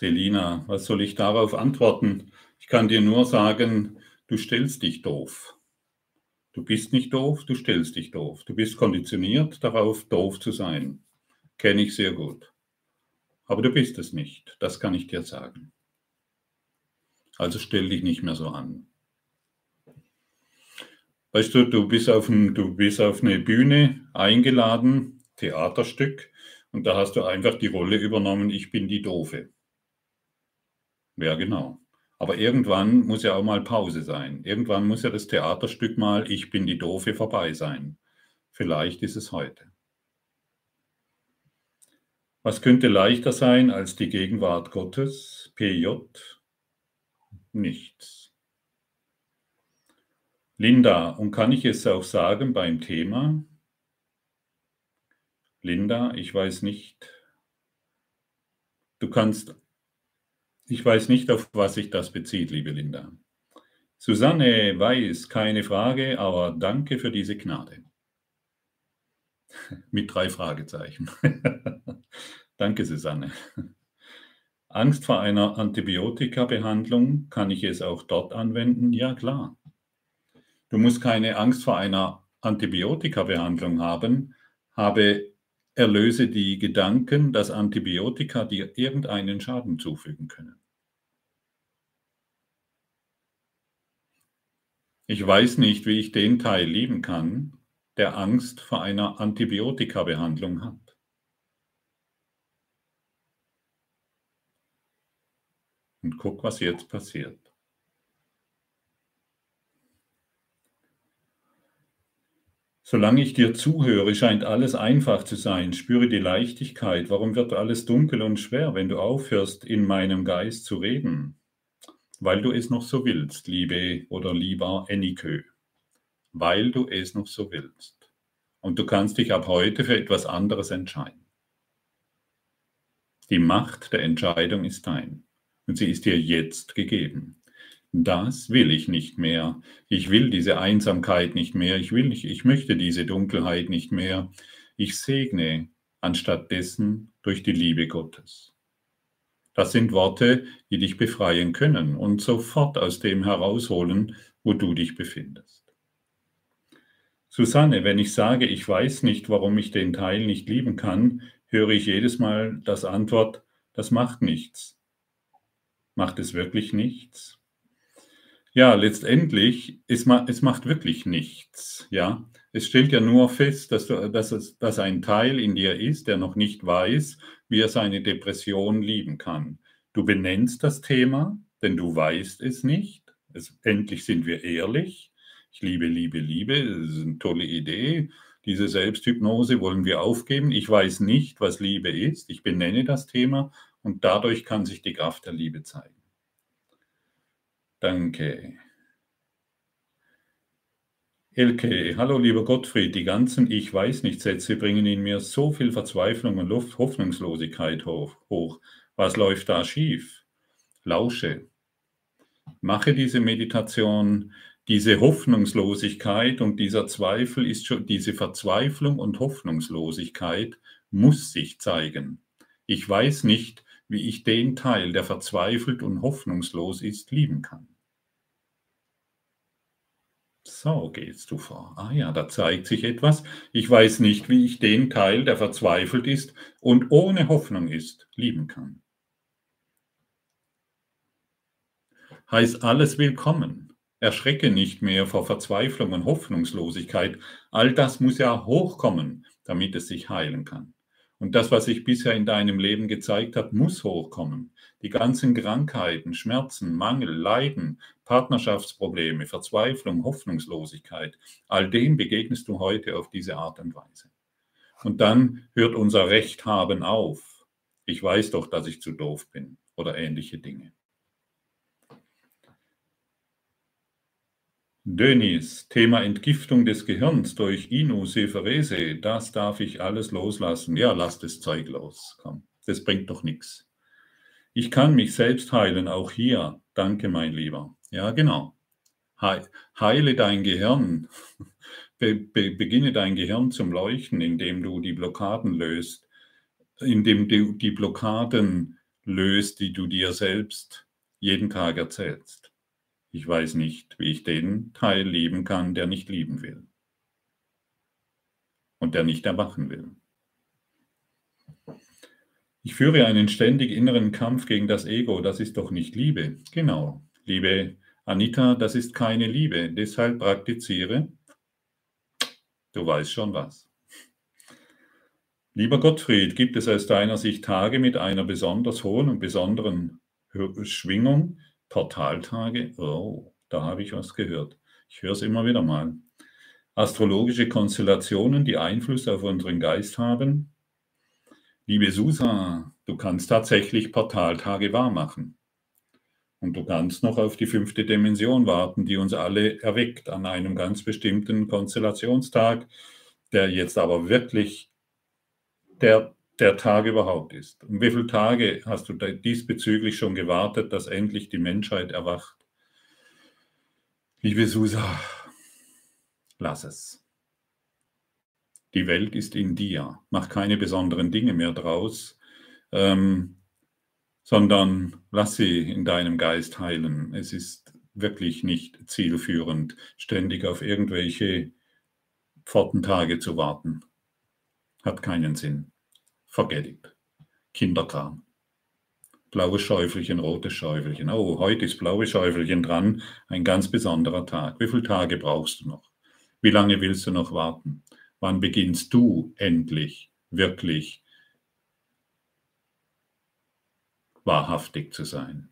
Selina, was soll ich darauf antworten? Ich kann dir nur sagen, du stellst dich doof. Du bist nicht doof, du stellst dich doof. Du bist konditioniert darauf, doof zu sein. Kenne ich sehr gut. Aber du bist es nicht, das kann ich dir sagen. Also stell dich nicht mehr so an. Weißt du, du bist auf, ein, du bist auf eine Bühne eingeladen, Theaterstück, und da hast du einfach die Rolle übernommen, ich bin die Doofe. Ja, genau. Aber irgendwann muss ja auch mal Pause sein. Irgendwann muss ja das Theaterstück mal Ich bin die Doofe vorbei sein. Vielleicht ist es heute. Was könnte leichter sein als die Gegenwart Gottes? PJ? Nichts. Linda, und kann ich es auch sagen beim Thema? Linda, ich weiß nicht. Du kannst ich weiß nicht, auf was sich das bezieht, liebe Linda. Susanne weiß, keine Frage, aber danke für diese Gnade. Mit drei Fragezeichen. danke, Susanne. Angst vor einer Antibiotikabehandlung, kann ich es auch dort anwenden? Ja, klar. Du musst keine Angst vor einer Antibiotikabehandlung haben, habe erlöse die Gedanken, dass Antibiotika dir irgendeinen Schaden zufügen können. Ich weiß nicht, wie ich den Teil lieben kann, der Angst vor einer Antibiotika-Behandlung hat. Und guck, was jetzt passiert. Solange ich dir zuhöre, scheint alles einfach zu sein. Spüre die Leichtigkeit. Warum wird alles dunkel und schwer, wenn du aufhörst, in meinem Geist zu reden? Weil du es noch so willst, liebe oder lieber Enikö, weil du es noch so willst. Und du kannst dich ab heute für etwas anderes entscheiden. Die Macht der Entscheidung ist dein und sie ist dir jetzt gegeben. Das will ich nicht mehr. Ich will diese Einsamkeit nicht mehr. Ich will nicht, ich möchte diese Dunkelheit nicht mehr. Ich segne anstatt dessen durch die Liebe Gottes. Das sind Worte, die dich befreien können und sofort aus dem herausholen, wo du dich befindest. Susanne, wenn ich sage, ich weiß nicht, warum ich den Teil nicht lieben kann, höre ich jedes Mal das Antwort, das macht nichts. Macht es wirklich nichts? Ja, letztendlich, es, macht wirklich nichts. Ja, es stellt ja nur fest, dass, du, dass, es, dass ein Teil in dir ist, der noch nicht weiß, wie er seine Depression lieben kann. Du benennst das Thema, denn du weißt es nicht. Es, endlich sind wir ehrlich. Ich liebe, liebe, liebe. Das ist eine tolle Idee. Diese Selbsthypnose wollen wir aufgeben. Ich weiß nicht, was Liebe ist. Ich benenne das Thema und dadurch kann sich die Kraft der Liebe zeigen. Danke. Elke, hallo lieber Gottfried, die ganzen Ich weiß nicht Sätze bringen in mir so viel Verzweiflung und Hoffnungslosigkeit hoch. hoch. Was läuft da schief? Lausche. Mache diese Meditation. Diese Hoffnungslosigkeit und dieser Zweifel ist schon, diese Verzweiflung und Hoffnungslosigkeit muss sich zeigen. Ich weiß nicht, wie ich den Teil, der verzweifelt und hoffnungslos ist, lieben kann. So gehst du vor. Ah ja, da zeigt sich etwas. Ich weiß nicht, wie ich den Teil, der verzweifelt ist und ohne Hoffnung ist, lieben kann. Heißt alles willkommen. Erschrecke nicht mehr vor Verzweiflung und Hoffnungslosigkeit. All das muss ja hochkommen, damit es sich heilen kann. Und das, was sich bisher in deinem Leben gezeigt hat, muss hochkommen. Die ganzen Krankheiten, Schmerzen, Mangel, Leiden, Partnerschaftsprobleme, Verzweiflung, Hoffnungslosigkeit, all dem begegnest du heute auf diese Art und Weise. Und dann hört unser Recht haben auf. Ich weiß doch, dass ich zu doof bin oder ähnliche Dinge. Dönis, Thema Entgiftung des Gehirns durch Inu-Sepherese, das darf ich alles loslassen. Ja, lass das Zeug los. Komm, das bringt doch nichts. Ich kann mich selbst heilen, auch hier. Danke, mein Lieber. Ja, genau. Heile dein Gehirn. be, be, beginne dein Gehirn zum Leuchten, indem du die Blockaden löst, indem du die Blockaden löst, die du dir selbst jeden Tag erzählst. Ich weiß nicht, wie ich den Teil lieben kann, der nicht lieben will und der nicht erwachen will. Ich führe einen ständig inneren Kampf gegen das Ego, das ist doch nicht Liebe. Genau, liebe Anita, das ist keine Liebe. Deshalb praktiziere, du weißt schon was. Lieber Gottfried, gibt es aus deiner Sicht Tage mit einer besonders hohen und besonderen Schwingung? Portaltage? Oh, da habe ich was gehört. Ich höre es immer wieder mal. Astrologische Konstellationen, die Einfluss auf unseren Geist haben? Liebe Susa, du kannst tatsächlich Portaltage wahrmachen. Und du kannst noch auf die fünfte Dimension warten, die uns alle erweckt an einem ganz bestimmten Konstellationstag, der jetzt aber wirklich der, der Tag überhaupt ist. Um wie viele Tage hast du diesbezüglich schon gewartet, dass endlich die Menschheit erwacht? Liebe Susa, lass es. Die Welt ist in dir. Mach keine besonderen Dinge mehr draus, ähm, sondern lass sie in deinem Geist heilen. Es ist wirklich nicht zielführend, ständig auf irgendwelche Pfortentage zu warten. Hat keinen Sinn. Forget it. Kinderkram. Blaues Schäufelchen, rotes Schäufelchen. Oh, heute ist blaues Schäufelchen dran. Ein ganz besonderer Tag. Wie viele Tage brauchst du noch? Wie lange willst du noch warten? Wann beginnst du endlich wirklich wahrhaftig zu sein?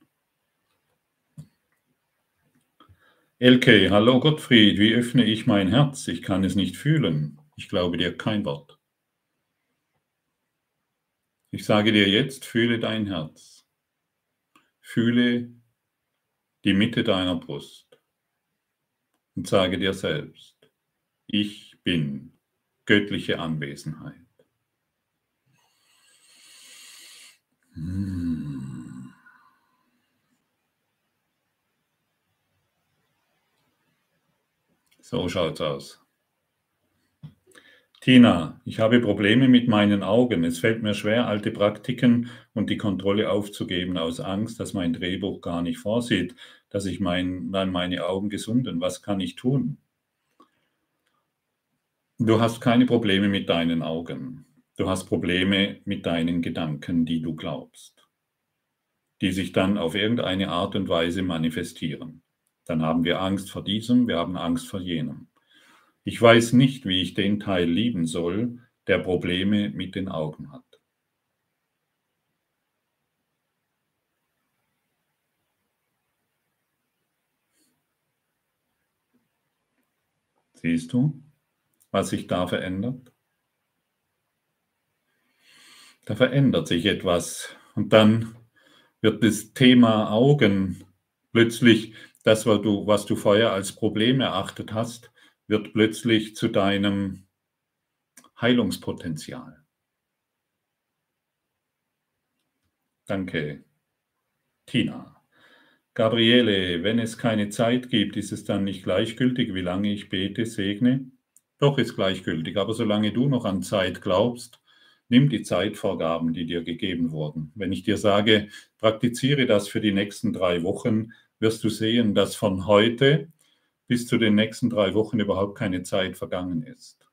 Elke, hallo Gottfried, wie öffne ich mein Herz? Ich kann es nicht fühlen. Ich glaube dir kein Wort. Ich sage dir jetzt, fühle dein Herz. Fühle die Mitte deiner Brust und sage dir selbst, ich bin göttliche Anwesenheit. Hm. So schaut's aus. Tina, ich habe Probleme mit meinen Augen. Es fällt mir schwer, alte Praktiken und die Kontrolle aufzugeben aus Angst, dass mein Drehbuch gar nicht vorsieht, dass ich mein, meine Augen gesunden. Was kann ich tun? Du hast keine Probleme mit deinen Augen. Du hast Probleme mit deinen Gedanken, die du glaubst, die sich dann auf irgendeine Art und Weise manifestieren. Dann haben wir Angst vor diesem, wir haben Angst vor jenem. Ich weiß nicht, wie ich den Teil lieben soll, der Probleme mit den Augen hat. Siehst du? was sich da verändert? Da verändert sich etwas und dann wird das Thema Augen plötzlich, das, was du, was du vorher als Problem erachtet hast, wird plötzlich zu deinem Heilungspotenzial. Danke, Tina. Gabriele, wenn es keine Zeit gibt, ist es dann nicht gleichgültig, wie lange ich bete, segne? Doch ist gleichgültig, aber solange du noch an Zeit glaubst, nimm die Zeitvorgaben, die dir gegeben wurden. Wenn ich dir sage, praktiziere das für die nächsten drei Wochen, wirst du sehen, dass von heute bis zu den nächsten drei Wochen überhaupt keine Zeit vergangen ist.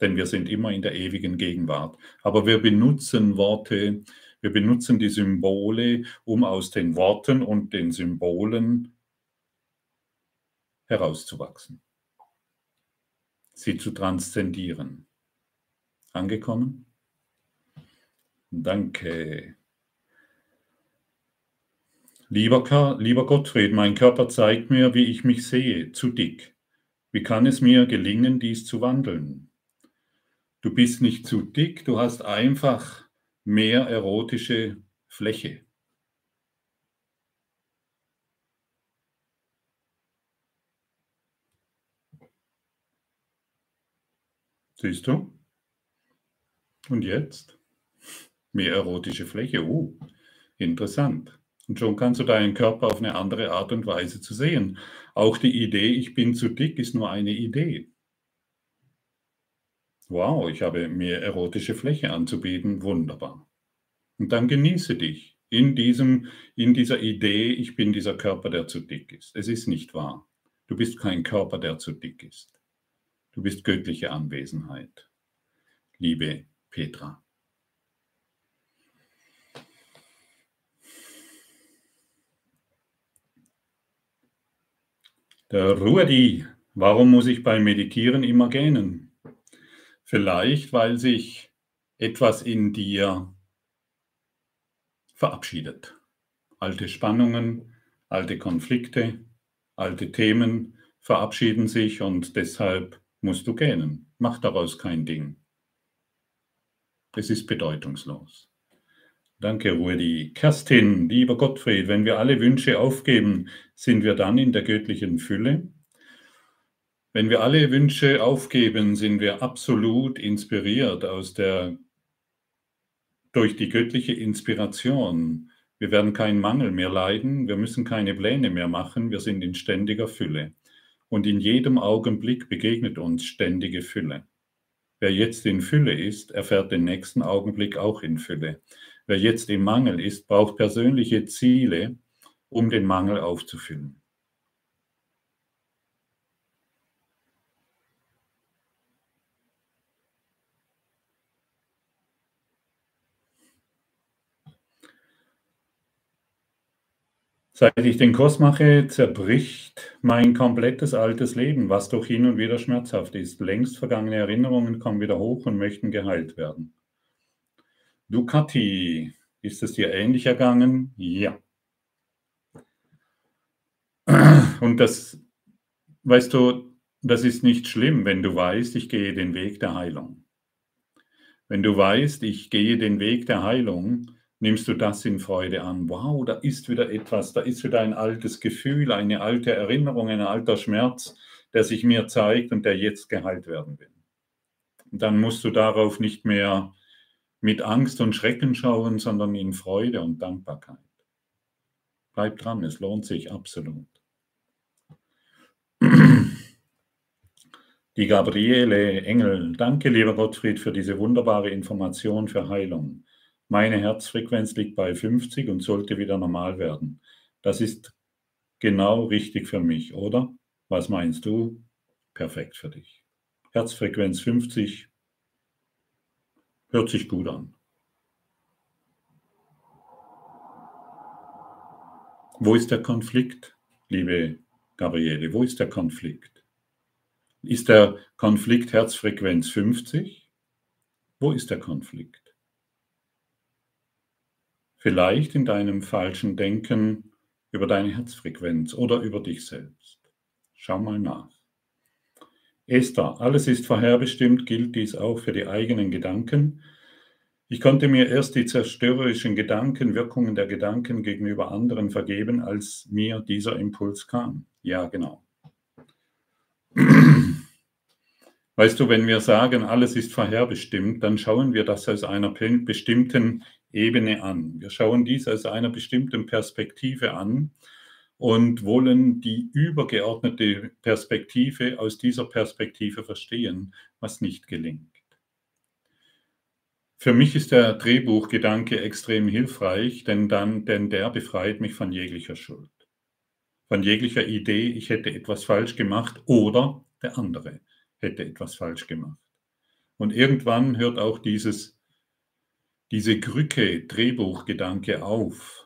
Denn wir sind immer in der ewigen Gegenwart. Aber wir benutzen Worte, wir benutzen die Symbole, um aus den Worten und den Symbolen herauszuwachsen sie zu transzendieren. Angekommen? Danke. Lieber, lieber Gottfried, mein Körper zeigt mir, wie ich mich sehe, zu dick. Wie kann es mir gelingen, dies zu wandeln? Du bist nicht zu dick, du hast einfach mehr erotische Fläche. Siehst du? Und jetzt? Mehr erotische Fläche. Oh, interessant. Und schon kannst du deinen Körper auf eine andere Art und Weise zu sehen. Auch die Idee, ich bin zu dick, ist nur eine Idee. Wow, ich habe mir erotische Fläche anzubieten. Wunderbar. Und dann genieße dich in, diesem, in dieser Idee, ich bin dieser Körper, der zu dick ist. Es ist nicht wahr. Du bist kein Körper, der zu dick ist. Du bist göttliche Anwesenheit. Liebe Petra. Der Ruedi, warum muss ich beim Meditieren immer gähnen? Vielleicht, weil sich etwas in dir verabschiedet. Alte Spannungen, alte Konflikte, alte Themen verabschieden sich und deshalb musst du gähnen. Mach daraus kein Ding. Es ist bedeutungslos. Danke, Rudi. Kerstin, lieber Gottfried, wenn wir alle Wünsche aufgeben, sind wir dann in der göttlichen Fülle? Wenn wir alle Wünsche aufgeben, sind wir absolut inspiriert aus der, durch die göttliche Inspiration. Wir werden keinen Mangel mehr leiden, wir müssen keine Pläne mehr machen, wir sind in ständiger Fülle. Und in jedem Augenblick begegnet uns ständige Fülle. Wer jetzt in Fülle ist, erfährt den nächsten Augenblick auch in Fülle. Wer jetzt im Mangel ist, braucht persönliche Ziele, um den Mangel aufzufüllen. Seit ich den Kurs mache, zerbricht mein komplettes altes Leben, was doch hin und wieder schmerzhaft ist. Längst vergangene Erinnerungen kommen wieder hoch und möchten geheilt werden. Ducati, ist es dir ähnlich ergangen? Ja. Und das, weißt du, das ist nicht schlimm, wenn du weißt, ich gehe den Weg der Heilung. Wenn du weißt, ich gehe den Weg der Heilung, nimmst du das in Freude an. Wow, da ist wieder etwas, da ist wieder ein altes Gefühl, eine alte Erinnerung, ein alter Schmerz, der sich mir zeigt und der jetzt geheilt werden will. Und dann musst du darauf nicht mehr mit Angst und Schrecken schauen, sondern in Freude und Dankbarkeit. Bleib dran, es lohnt sich absolut. Die Gabriele Engel, danke lieber Gottfried für diese wunderbare Information für Heilung. Meine Herzfrequenz liegt bei 50 und sollte wieder normal werden. Das ist genau richtig für mich, oder? Was meinst du? Perfekt für dich. Herzfrequenz 50, Hört sich gut an. Wo ist der Konflikt, liebe Gabriele? Wo ist der Konflikt? Ist der Konflikt Herzfrequenz 50? Wo ist der Konflikt? Vielleicht in deinem falschen Denken über deine Herzfrequenz oder über dich selbst. Schau mal nach. Esther, alles ist vorherbestimmt, gilt dies auch für die eigenen Gedanken. Ich konnte mir erst die zerstörerischen Gedanken, Wirkungen der Gedanken gegenüber anderen vergeben, als mir dieser Impuls kam. Ja, genau. Weißt du, wenn wir sagen, alles ist vorherbestimmt, dann schauen wir das aus einer bestimmten Ebene an. Wir schauen dies aus einer bestimmten Perspektive an und wollen die übergeordnete Perspektive aus dieser Perspektive verstehen, was nicht gelingt. Für mich ist der Drehbuchgedanke extrem hilfreich, denn, dann, denn der befreit mich von jeglicher Schuld, von jeglicher Idee, ich hätte etwas falsch gemacht oder der andere hätte etwas falsch gemacht. Und irgendwann hört auch dieses, diese Krücke Drehbuchgedanke auf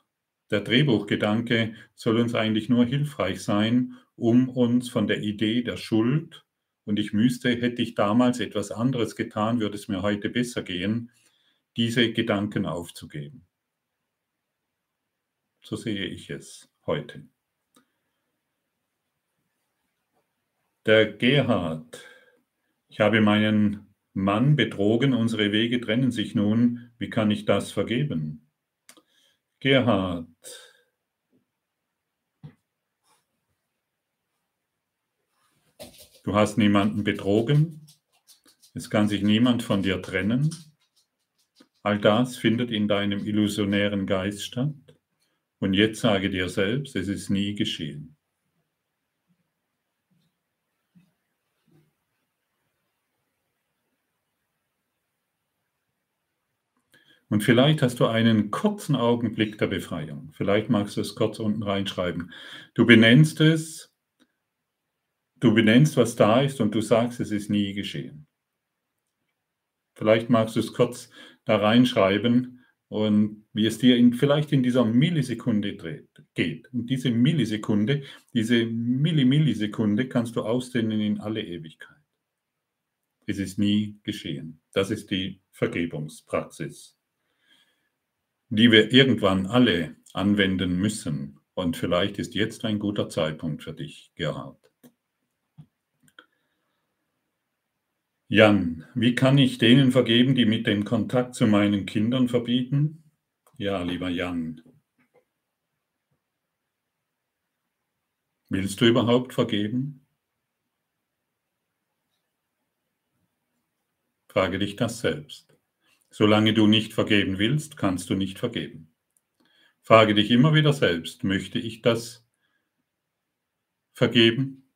der Drehbuchgedanke soll uns eigentlich nur hilfreich sein, um uns von der Idee der Schuld und ich müsste, hätte ich damals etwas anderes getan, würde es mir heute besser gehen, diese Gedanken aufzugeben. So sehe ich es heute. Der Gerhard, ich habe meinen Mann betrogen, unsere Wege trennen sich nun, wie kann ich das vergeben? Gerhard. Du hast niemanden betrogen. Es kann sich niemand von dir trennen. All das findet in deinem illusionären Geist statt. Und jetzt sage dir selbst, es ist nie geschehen. Und vielleicht hast du einen kurzen Augenblick der Befreiung. Vielleicht magst du es kurz unten reinschreiben. Du benennst es, du benennst, was da ist und du sagst, es ist nie geschehen. Vielleicht magst du es kurz da reinschreiben und wie es dir in, vielleicht in dieser Millisekunde dreht, geht. Und diese Millisekunde, diese Millimillisekunde kannst du ausdehnen in alle Ewigkeit. Es ist nie geschehen. Das ist die Vergebungspraxis die wir irgendwann alle anwenden müssen. Und vielleicht ist jetzt ein guter Zeitpunkt für dich, Gerhard. Jan, wie kann ich denen vergeben, die mit dem Kontakt zu meinen Kindern verbieten? Ja, lieber Jan. Willst du überhaupt vergeben? Frage dich das selbst. Solange du nicht vergeben willst, kannst du nicht vergeben. Frage dich immer wieder selbst, möchte ich das vergeben?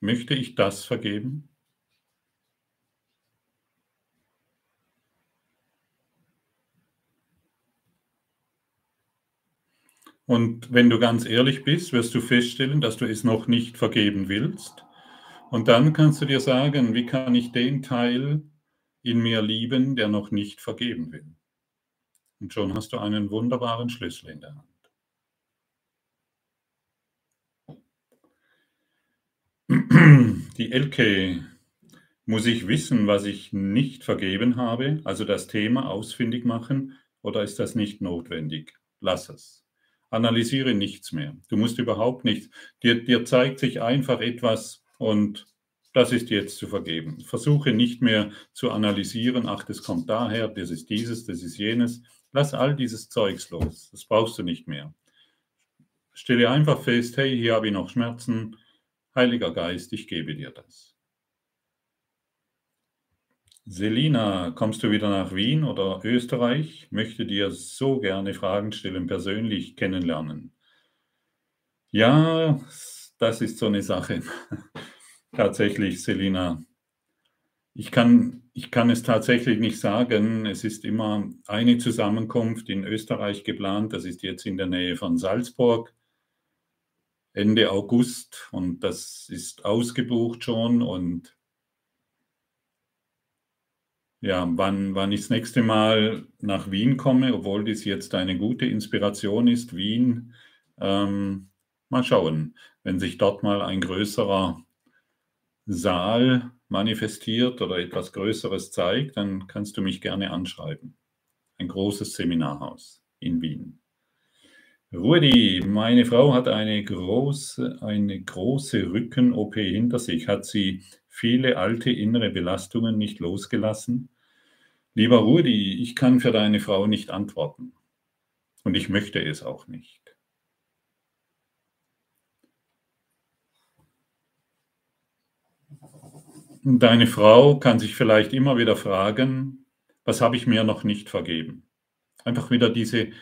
Möchte ich das vergeben? Und wenn du ganz ehrlich bist, wirst du feststellen, dass du es noch nicht vergeben willst. Und dann kannst du dir sagen, wie kann ich den Teil in mir lieben, der noch nicht vergeben will. Und schon hast du einen wunderbaren Schlüssel in der Hand. Die Elke, muss ich wissen, was ich nicht vergeben habe, also das Thema ausfindig machen, oder ist das nicht notwendig? Lass es. Analysiere nichts mehr. Du musst überhaupt nichts. Dir, dir zeigt sich einfach etwas und das ist jetzt zu vergeben. Versuche nicht mehr zu analysieren, ach, das kommt daher, das ist dieses, das ist jenes. Lass all dieses Zeugs los. Das brauchst du nicht mehr. Stelle einfach fest, hey, hier habe ich noch Schmerzen. Heiliger Geist, ich gebe dir das. Selina, kommst du wieder nach Wien oder Österreich? Möchte dir so gerne Fragen stellen, persönlich kennenlernen. Ja, das ist so eine Sache. Tatsächlich, Selina. Ich kann, ich kann es tatsächlich nicht sagen. Es ist immer eine Zusammenkunft in Österreich geplant. Das ist jetzt in der Nähe von Salzburg. Ende August und das ist ausgebucht schon. Und ja, wann, wann ich das nächste Mal nach Wien komme, obwohl dies jetzt eine gute Inspiration ist, Wien, ähm, mal schauen, wenn sich dort mal ein größerer Saal manifestiert oder etwas Größeres zeigt, dann kannst du mich gerne anschreiben. Ein großes Seminarhaus in Wien. Rudi, meine Frau hat eine große, eine große Rücken-OP hinter sich. Hat sie viele alte innere Belastungen nicht losgelassen? Lieber Rudi, ich kann für deine Frau nicht antworten. Und ich möchte es auch nicht. Deine Frau kann sich vielleicht immer wieder fragen, was habe ich mir noch nicht vergeben? Einfach wieder diese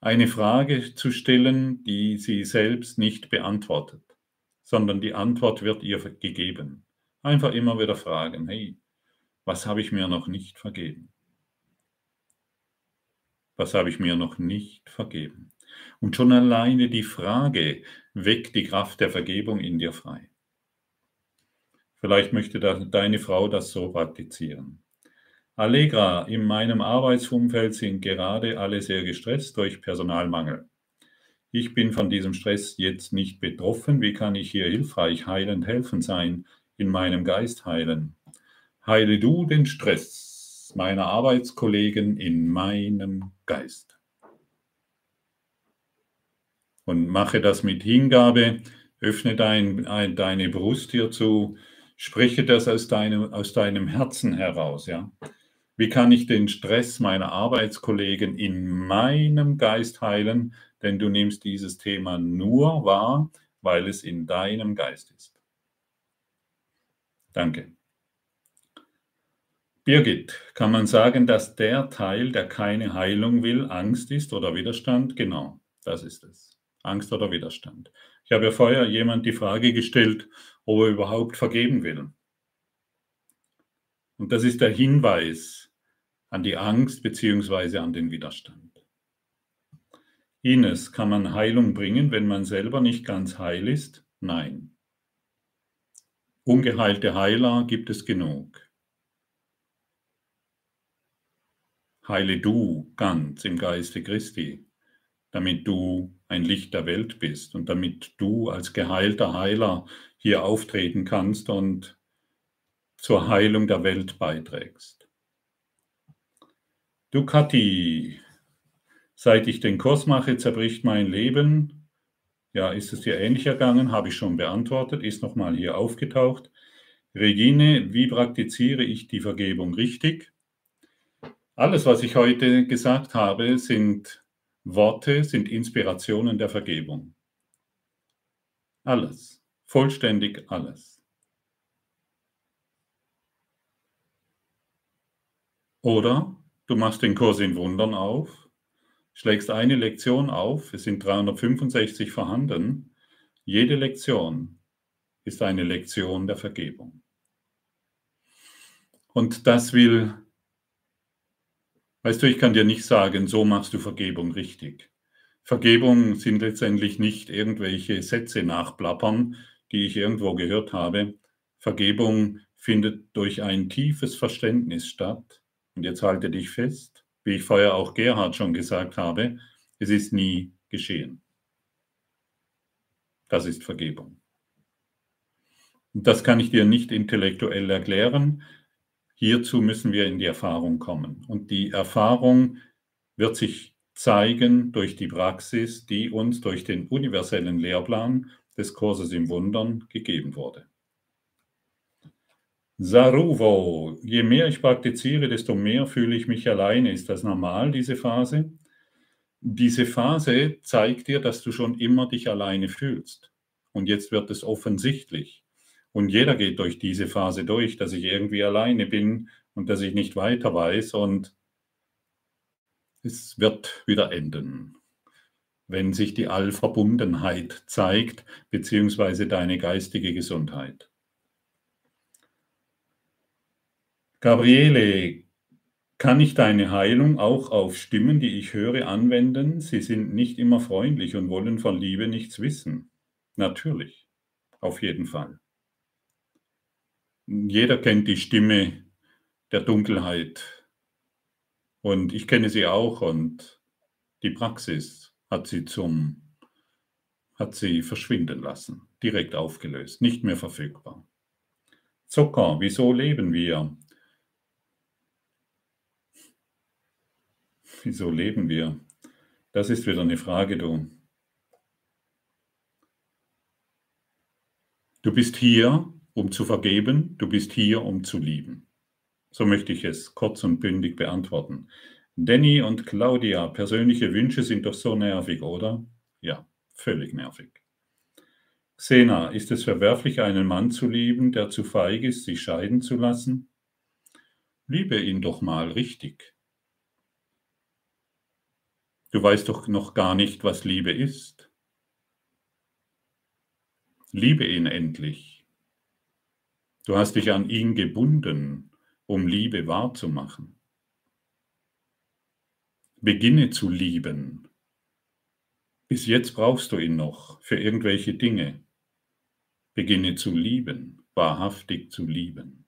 eine Frage zu stellen, die sie selbst nicht beantwortet, sondern die Antwort wird ihr gegeben. Einfach immer wieder fragen, hey, was habe ich mir noch nicht vergeben? Was habe ich mir noch nicht vergeben? Und schon alleine die Frage weckt die Kraft der Vergebung in dir frei. Vielleicht möchte deine Frau das so praktizieren. Allegra, in meinem Arbeitsumfeld sind gerade alle sehr gestresst durch Personalmangel. Ich bin von diesem Stress jetzt nicht betroffen. Wie kann ich hier hilfreich, heilend, helfen sein, in meinem Geist heilen? Heile du den Stress meiner Arbeitskollegen in meinem Geist. Und mache das mit Hingabe. Öffne dein, deine Brust hierzu Spreche das aus deinem, aus deinem Herzen heraus, ja. Wie kann ich den Stress meiner Arbeitskollegen in meinem Geist heilen? Denn du nimmst dieses Thema nur wahr, weil es in deinem Geist ist. Danke. Birgit, kann man sagen, dass der Teil, der keine Heilung will, Angst ist oder Widerstand? Genau, das ist es. Angst oder Widerstand. Ich habe ja vorher jemand die Frage gestellt, ob er überhaupt vergeben will. Und das ist der Hinweis. an die Angst bzw. an den Widerstand. Ines, kann man Heilung bringen, wenn man selber nicht ganz heil ist? Nein. Ungeheilte Heiler gibt es genug. Heile du ganz im Geiste Christi, damit du ein Licht der Welt bist und damit du als geheilter Heiler hier auftreten kannst und zur Heilung der Welt beiträgst. Du Kathi, seit ich den Kurs mache, zerbricht mein Leben. Ja, ist es dir ähnlich ergangen? Habe ich schon beantwortet, ist nochmal hier aufgetaucht. Regine, wie praktiziere ich die Vergebung richtig? Alles, was ich heute gesagt habe, sind Worte, sind Inspirationen der Vergebung. Alles, vollständig alles. Oder du machst den Kurs in Wundern auf, schlägst eine Lektion auf, es sind 365 vorhanden. Jede Lektion ist eine Lektion der Vergebung. Und das will Weißt du, ich kann dir nicht sagen, so machst du Vergebung richtig. Vergebung sind letztendlich nicht irgendwelche Sätze nachplappern, die ich irgendwo gehört habe. Vergebung findet durch ein tiefes Verständnis statt. Und jetzt halte dich fest, wie ich vorher auch Gerhard schon gesagt habe, es ist nie geschehen. Das ist Vergebung. Und das kann ich dir nicht intellektuell erklären, Hierzu müssen wir in die Erfahrung kommen. Und die Erfahrung wird sich zeigen durch die Praxis, die uns durch den universellen Lehrplan des Kurses im Wundern gegeben wurde. Saruvo, je mehr ich praktiziere, desto mehr fühle ich mich alleine. Ist das normal, diese Phase? Diese Phase zeigt dir, dass du schon immer dich alleine fühlst. Und jetzt wird es offensichtlich. Und jeder geht durch diese Phase durch, dass ich irgendwie alleine bin und dass ich nicht weiter weiß. Und es wird wieder enden, wenn sich die Allverbundenheit zeigt, beziehungsweise deine geistige Gesundheit. Gabriele, kann ich deine Heilung auch auf Stimmen, die ich höre, anwenden? Sie sind nicht immer freundlich und wollen von Liebe nichts wissen. Natürlich, auf jeden Fall. Jeder kennt die Stimme der Dunkelheit. Und ich kenne sie auch und die Praxis hat sie zum, hat sie verschwinden lassen, direkt aufgelöst, nicht mehr verfügbar. Zucker, wieso leben wir? Wieso leben wir? Das ist wieder eine Frage, du. Du bist hier, um zu vergeben, du bist hier, um zu lieben. So möchte ich es kurz und bündig beantworten. Danny und Claudia, persönliche Wünsche sind doch so nervig, oder? Ja, völlig nervig. Xena, ist es verwerflich, einen Mann zu lieben, der zu feig ist, sich scheiden zu lassen? Liebe ihn doch mal richtig. Du weißt doch noch gar nicht, was Liebe ist. Liebe ihn endlich. Du hast dich an ihn gebunden, um Liebe wahrzumachen. Beginne zu lieben. Bis jetzt brauchst du ihn noch für irgendwelche Dinge. Beginne zu lieben, wahrhaftig zu lieben.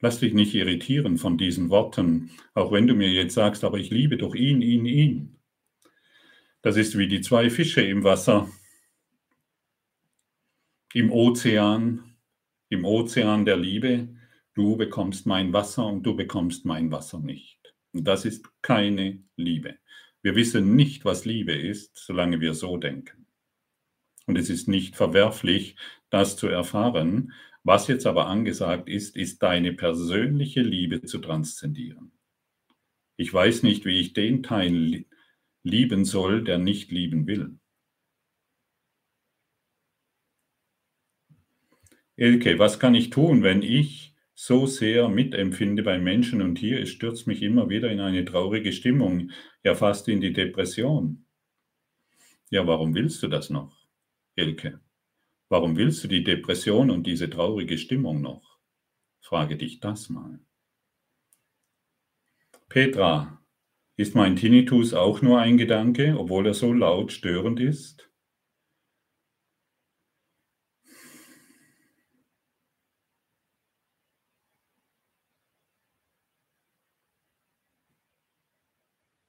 Lass dich nicht irritieren von diesen Worten, auch wenn du mir jetzt sagst, aber ich liebe doch ihn, ihn, ihn. Das ist wie die zwei Fische im Wasser, im Ozean, im Ozean der Liebe, du bekommst mein Wasser und du bekommst mein Wasser nicht. Das ist keine Liebe. Wir wissen nicht, was Liebe ist, solange wir so denken. Und es ist nicht verwerflich, das zu erfahren. Was jetzt aber angesagt ist, ist deine persönliche Liebe zu transzendieren. Ich weiß nicht, wie ich den Teil lieben soll, der nicht lieben will. Elke, was kann ich tun, wenn ich so sehr mitempfinde bei Menschen und hier, es stürzt mich immer wieder in eine traurige Stimmung, ja fast in die Depression. Ja, warum willst du das noch, Elke? Warum willst du die Depression und diese traurige Stimmung noch? Frage dich das mal. Petra, ist mein Tinnitus auch nur ein Gedanke, obwohl er so laut störend ist?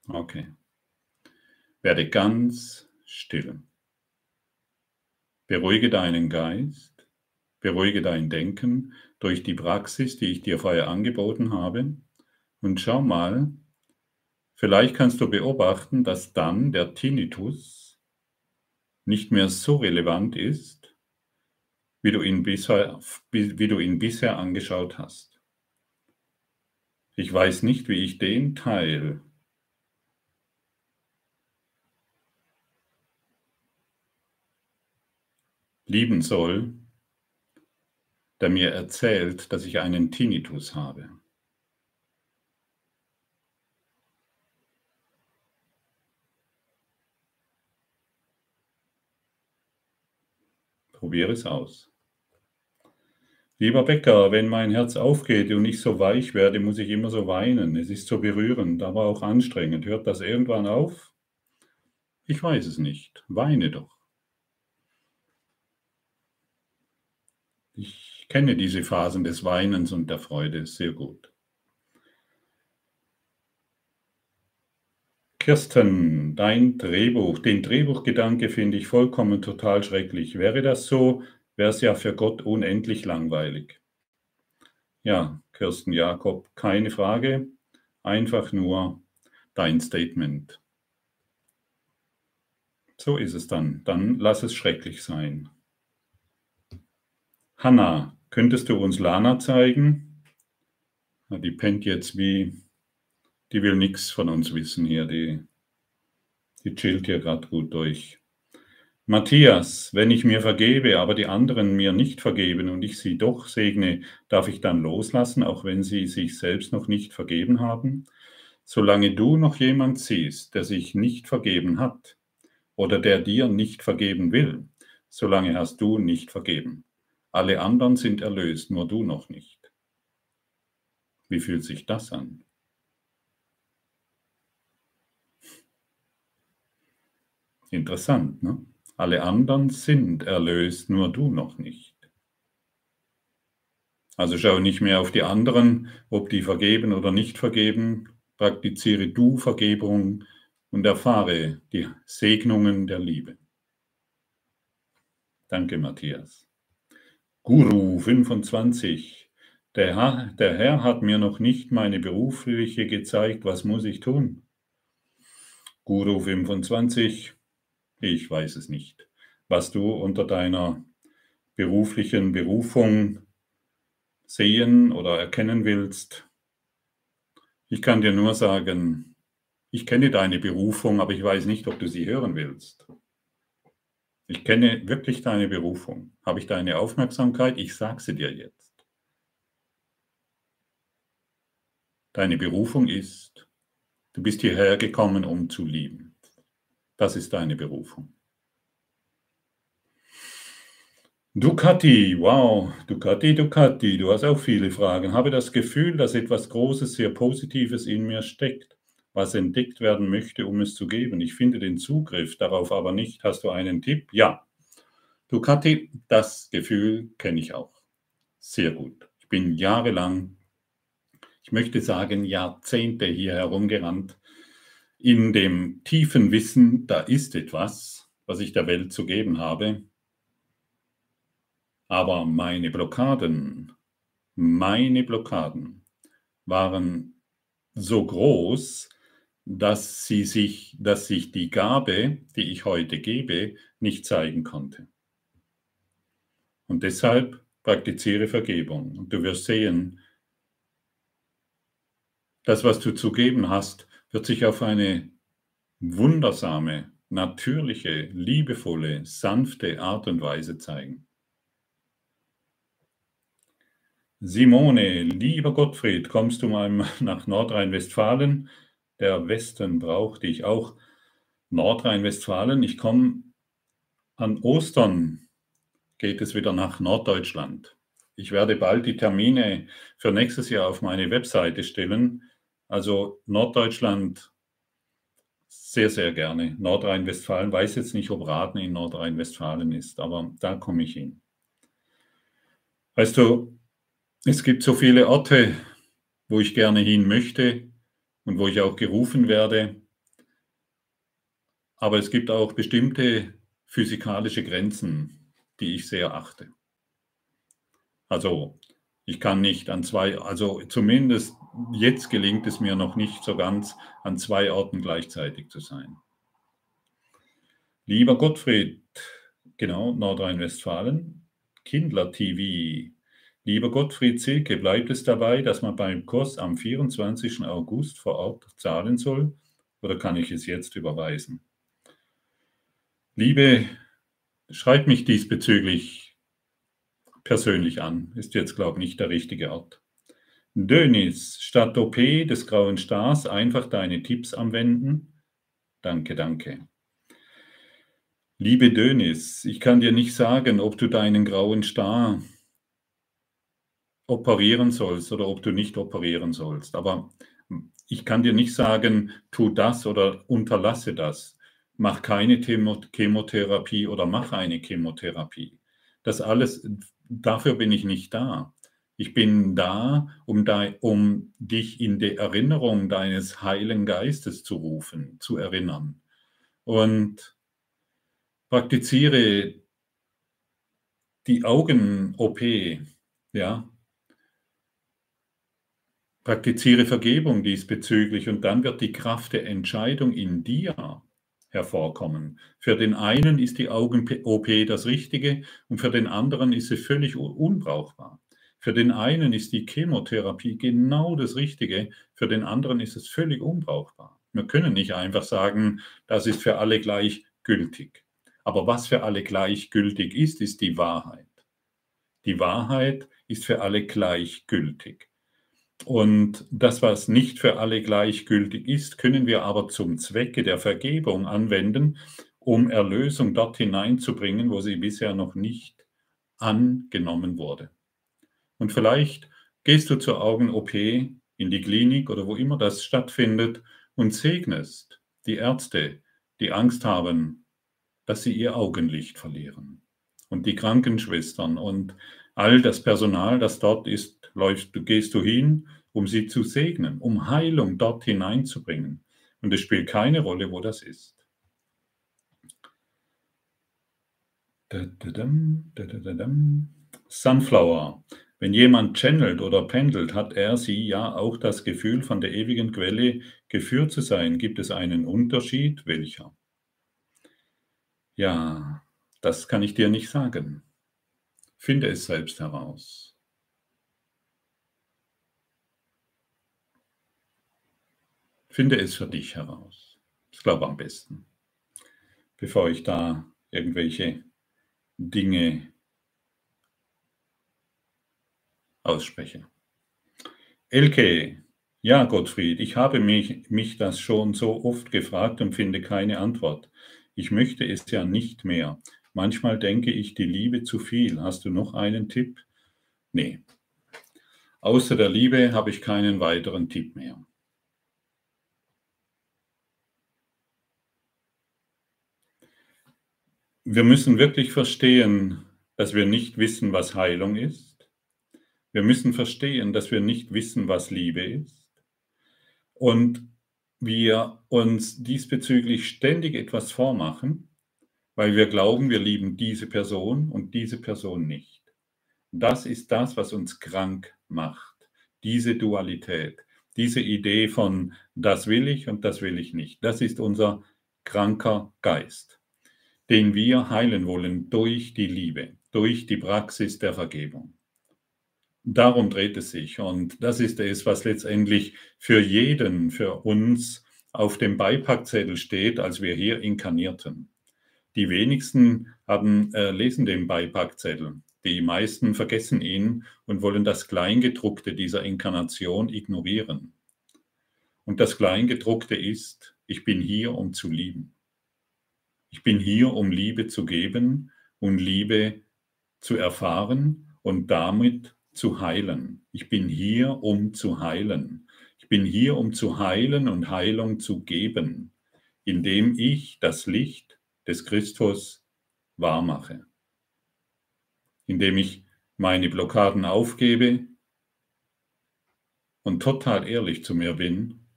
Okay. Werde ganz still. Beruhige deinen Geist, beruhige dein Denken durch die Praxis, die ich dir vorher angeboten habe. Und schau mal, vielleicht kannst du beobachten, dass dann der Tinnitus nicht mehr so relevant ist, wie du ihn bisher, wie du ihn bisher angeschaut hast. Ich weiß nicht, wie ich den Teil lieben soll, der mir erzählt, dass ich einen Tinnitus habe. Probiere es aus. Lieber Bäcker, wenn mein Herz aufgeht und ich so weich werde, muss ich immer so weinen. Es ist so berührend, aber auch anstrengend. Hört das irgendwann auf? Ich weiß es nicht. Weine doch. Ich kenne diese Phasen des Weinens und der Freude sehr gut. Kirsten, dein Drehbuch, den Drehbuchgedanke finde ich vollkommen total schrecklich. Wäre das so, wäre es ja für Gott unendlich langweilig. Ja, Kirsten Jakob, keine Frage, einfach nur dein Statement. So ist es dann. Dann lass es schrecklich sein. Hanna, könntest du uns Lana zeigen? Die pennt jetzt wie, die will nichts von uns wissen hier, die, die chillt hier gerade gut durch. Matthias, wenn ich mir vergebe, aber die anderen mir nicht vergeben und ich sie doch segne, darf ich dann loslassen, auch wenn sie sich selbst noch nicht vergeben haben? Solange du noch jemand siehst, der sich nicht vergeben hat oder der dir nicht vergeben will, solange hast du nicht vergeben. Alle anderen sind erlöst, nur du noch nicht. Wie fühlt sich das an? Interessant, ne? Alle anderen sind erlöst, nur du noch nicht. Also schau nicht mehr auf die anderen, ob die vergeben oder nicht vergeben. Praktiziere du Vergebung und erfahre die Segnungen der Liebe. Danke, Matthias. Guru 25. Der Herr, der Herr hat mir noch nicht meine berufliche gezeigt, was muss ich tun? Guru 25. Ich weiß es nicht. Was du unter deiner beruflichen Berufung sehen oder erkennen willst. Ich kann dir nur sagen, ich kenne deine Berufung, aber ich weiß nicht, ob du sie hören willst. Ich kenne wirklich deine Berufung. Habe ich deine Aufmerksamkeit? Ich sage sie dir jetzt. Deine Berufung ist, du bist hierher gekommen, um zu lieben. Das ist deine Berufung. Ducati, wow, Ducati, Ducati, du hast auch viele Fragen. Habe das Gefühl, dass etwas Großes, sehr Positives in mir steckt was entdeckt werden möchte, um es zu geben. Ich finde den Zugriff darauf aber nicht. Hast du einen Tipp? Ja. Ducati, das Gefühl kenne ich auch. Sehr gut. Ich bin jahrelang, ich möchte sagen Jahrzehnte hier herumgerannt, in dem tiefen Wissen, da ist etwas, was ich der Welt zu geben habe. Aber meine Blockaden, meine Blockaden waren so groß, dass sie sich, dass sich die Gabe, die ich heute gebe, nicht zeigen konnte. Und deshalb praktiziere Vergebung. Und du wirst sehen, das, was du zu geben hast, wird sich auf eine wundersame, natürliche, liebevolle, sanfte Art und Weise zeigen. Simone, lieber Gottfried, kommst du mal nach Nordrhein-Westfalen? Der Westen braucht dich auch. Nordrhein-Westfalen, ich komme an Ostern, geht es wieder nach Norddeutschland. Ich werde bald die Termine für nächstes Jahr auf meine Webseite stellen. Also Norddeutschland sehr, sehr gerne. Nordrhein-Westfalen, weiß jetzt nicht, ob Raten in Nordrhein-Westfalen ist, aber da komme ich hin. Weißt du, es gibt so viele Orte, wo ich gerne hin möchte und wo ich auch gerufen werde. Aber es gibt auch bestimmte physikalische Grenzen, die ich sehr achte. Also ich kann nicht an zwei, also zumindest jetzt gelingt es mir noch nicht so ganz, an zwei Orten gleichzeitig zu sein. Lieber Gottfried, genau, Nordrhein-Westfalen, Kindler TV. Lieber Gottfried Silke, bleibt es dabei, dass man beim Kurs am 24. August vor Ort zahlen soll oder kann ich es jetzt überweisen? Liebe, schreibt mich diesbezüglich persönlich an. Ist jetzt, glaube ich, nicht der richtige Ort. Dönis, statt OP des grauen Stars einfach deine Tipps anwenden. Danke, danke. Liebe Dönis, ich kann dir nicht sagen, ob du deinen grauen Star operieren sollst oder ob du nicht operieren sollst. Aber ich kann dir nicht sagen, tu das oder unterlasse das mach keine Chemotherapie oder mach eine Chemotherapie. Das alles, dafür bin ich nicht da. Ich bin da, um, da, um dich in die Erinnerung deines heilen Geistes zu rufen, zu erinnern. Und praktiziere die Augen-OP, ja. Praktiziere Vergebung diesbezüglich und dann wird die Kraft der Entscheidung in dir hervorkommen. Für den einen ist die Augen-OP das Richtige und für den anderen ist sie völlig unbrauchbar. Für den einen ist die Chemotherapie genau das Richtige, für den anderen ist es völlig unbrauchbar. Wir können nicht einfach sagen, das ist für alle gleichgültig. Aber was für alle gleichgültig ist, ist die Wahrheit. Die Wahrheit ist für alle gleichgültig. Und das, was nicht für alle gleichgültig ist, können wir aber zum Zwecke der Vergebung anwenden, um Erlösung dort hineinzubringen, wo sie bisher noch nicht angenommen wurde. Und vielleicht gehst du zur Augen-OP in die Klinik oder wo immer das stattfindet und segnest die Ärzte, die Angst haben, dass sie ihr Augenlicht verlieren. Und die Krankenschwestern und all das Personal, das dort ist, läufst du, gehst du hin, um sie zu segnen, um Heilung dort hineinzubringen. Und es spielt keine Rolle, wo das ist. Sunflower. Wenn jemand channelt oder pendelt, hat er sie ja auch das Gefühl, von der ewigen Quelle geführt zu sein. Gibt es einen Unterschied? Welcher? Ja, das kann ich dir nicht sagen. Finde es selbst heraus. Finde es für dich heraus. Ich glaube am besten. Bevor ich da irgendwelche Dinge ausspreche. Elke, ja, Gottfried, ich habe mich, mich das schon so oft gefragt und finde keine Antwort. Ich möchte es ja nicht mehr. Manchmal denke ich die Liebe zu viel. Hast du noch einen Tipp? Nee. Außer der Liebe habe ich keinen weiteren Tipp mehr. Wir müssen wirklich verstehen, dass wir nicht wissen, was Heilung ist. Wir müssen verstehen, dass wir nicht wissen, was Liebe ist. Und wir uns diesbezüglich ständig etwas vormachen, weil wir glauben, wir lieben diese Person und diese Person nicht. Das ist das, was uns krank macht. Diese Dualität, diese Idee von das will ich und das will ich nicht. Das ist unser kranker Geist den wir heilen wollen durch die Liebe, durch die Praxis der Vergebung. Darum dreht es sich und das ist es, was letztendlich für jeden, für uns auf dem Beipackzettel steht, als wir hier inkarnierten. Die wenigsten haben, äh, lesen den Beipackzettel. Die meisten vergessen ihn und wollen das Kleingedruckte dieser Inkarnation ignorieren. Und das Kleingedruckte ist, ich bin hier, um zu lieben. Ich bin hier, um Liebe zu geben und Liebe zu erfahren und damit zu heilen. Ich bin hier, um zu heilen. Ich bin hier, um zu heilen und Heilung zu geben, indem ich das Licht des Christus wahrmache, indem ich meine Blockaden aufgebe und total ehrlich zu mir bin,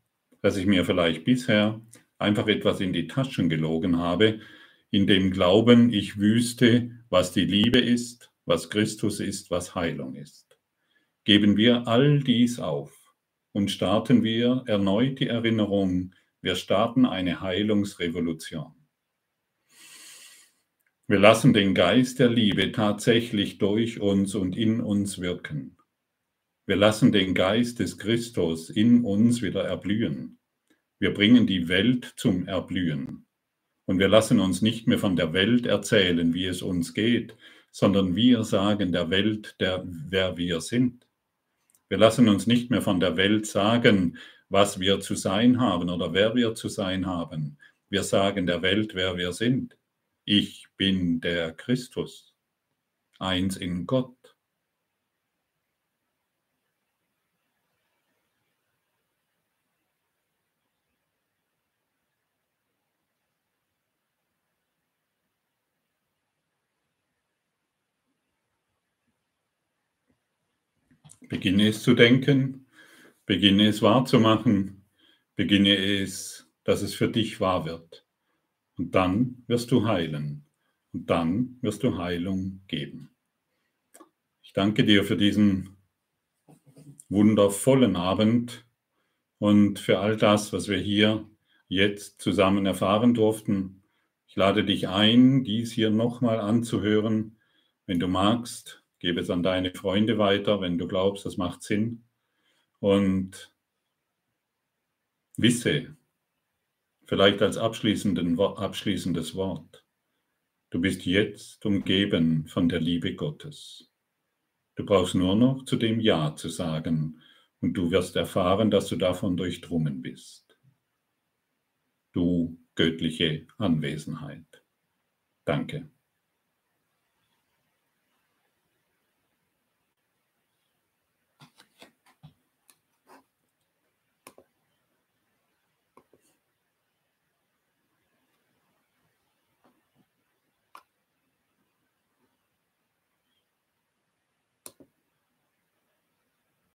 dass ich mir vielleicht bisher einfach etwas in die Taschen gelogen habe, in dem Glauben, ich wüsste, was die Liebe ist, was Christus ist, was Heilung ist. Geben wir all dies auf und starten wir erneut die Erinnerung, wir starten eine Heilungsrevolution. Wir lassen den Geist der Liebe tatsächlich durch uns und in uns wirken. Wir lassen den Geist des Christus in uns wieder erblühen. Wir bringen die Welt zum Erblühen. Und wir lassen uns nicht mehr von der Welt erzählen, wie es uns geht, sondern wir sagen der Welt, der, wer wir sind. Wir lassen uns nicht mehr von der Welt sagen, was wir zu sein haben oder wer wir zu sein haben. Wir sagen der Welt, wer wir sind. Ich bin der Christus, eins in Gott. Beginne es zu denken, beginne es wahrzumachen, beginne es, dass es für dich wahr wird. Und dann wirst du heilen und dann wirst du Heilung geben. Ich danke dir für diesen wundervollen Abend und für all das, was wir hier jetzt zusammen erfahren durften. Ich lade dich ein, dies hier nochmal anzuhören. Wenn du magst, Gebe es an deine Freunde weiter, wenn du glaubst, das macht Sinn. Und wisse, vielleicht als abschließendes Wort, du bist jetzt umgeben von der Liebe Gottes. Du brauchst nur noch zu dem Ja zu sagen und du wirst erfahren, dass du davon durchdrungen bist. Du göttliche Anwesenheit. Danke.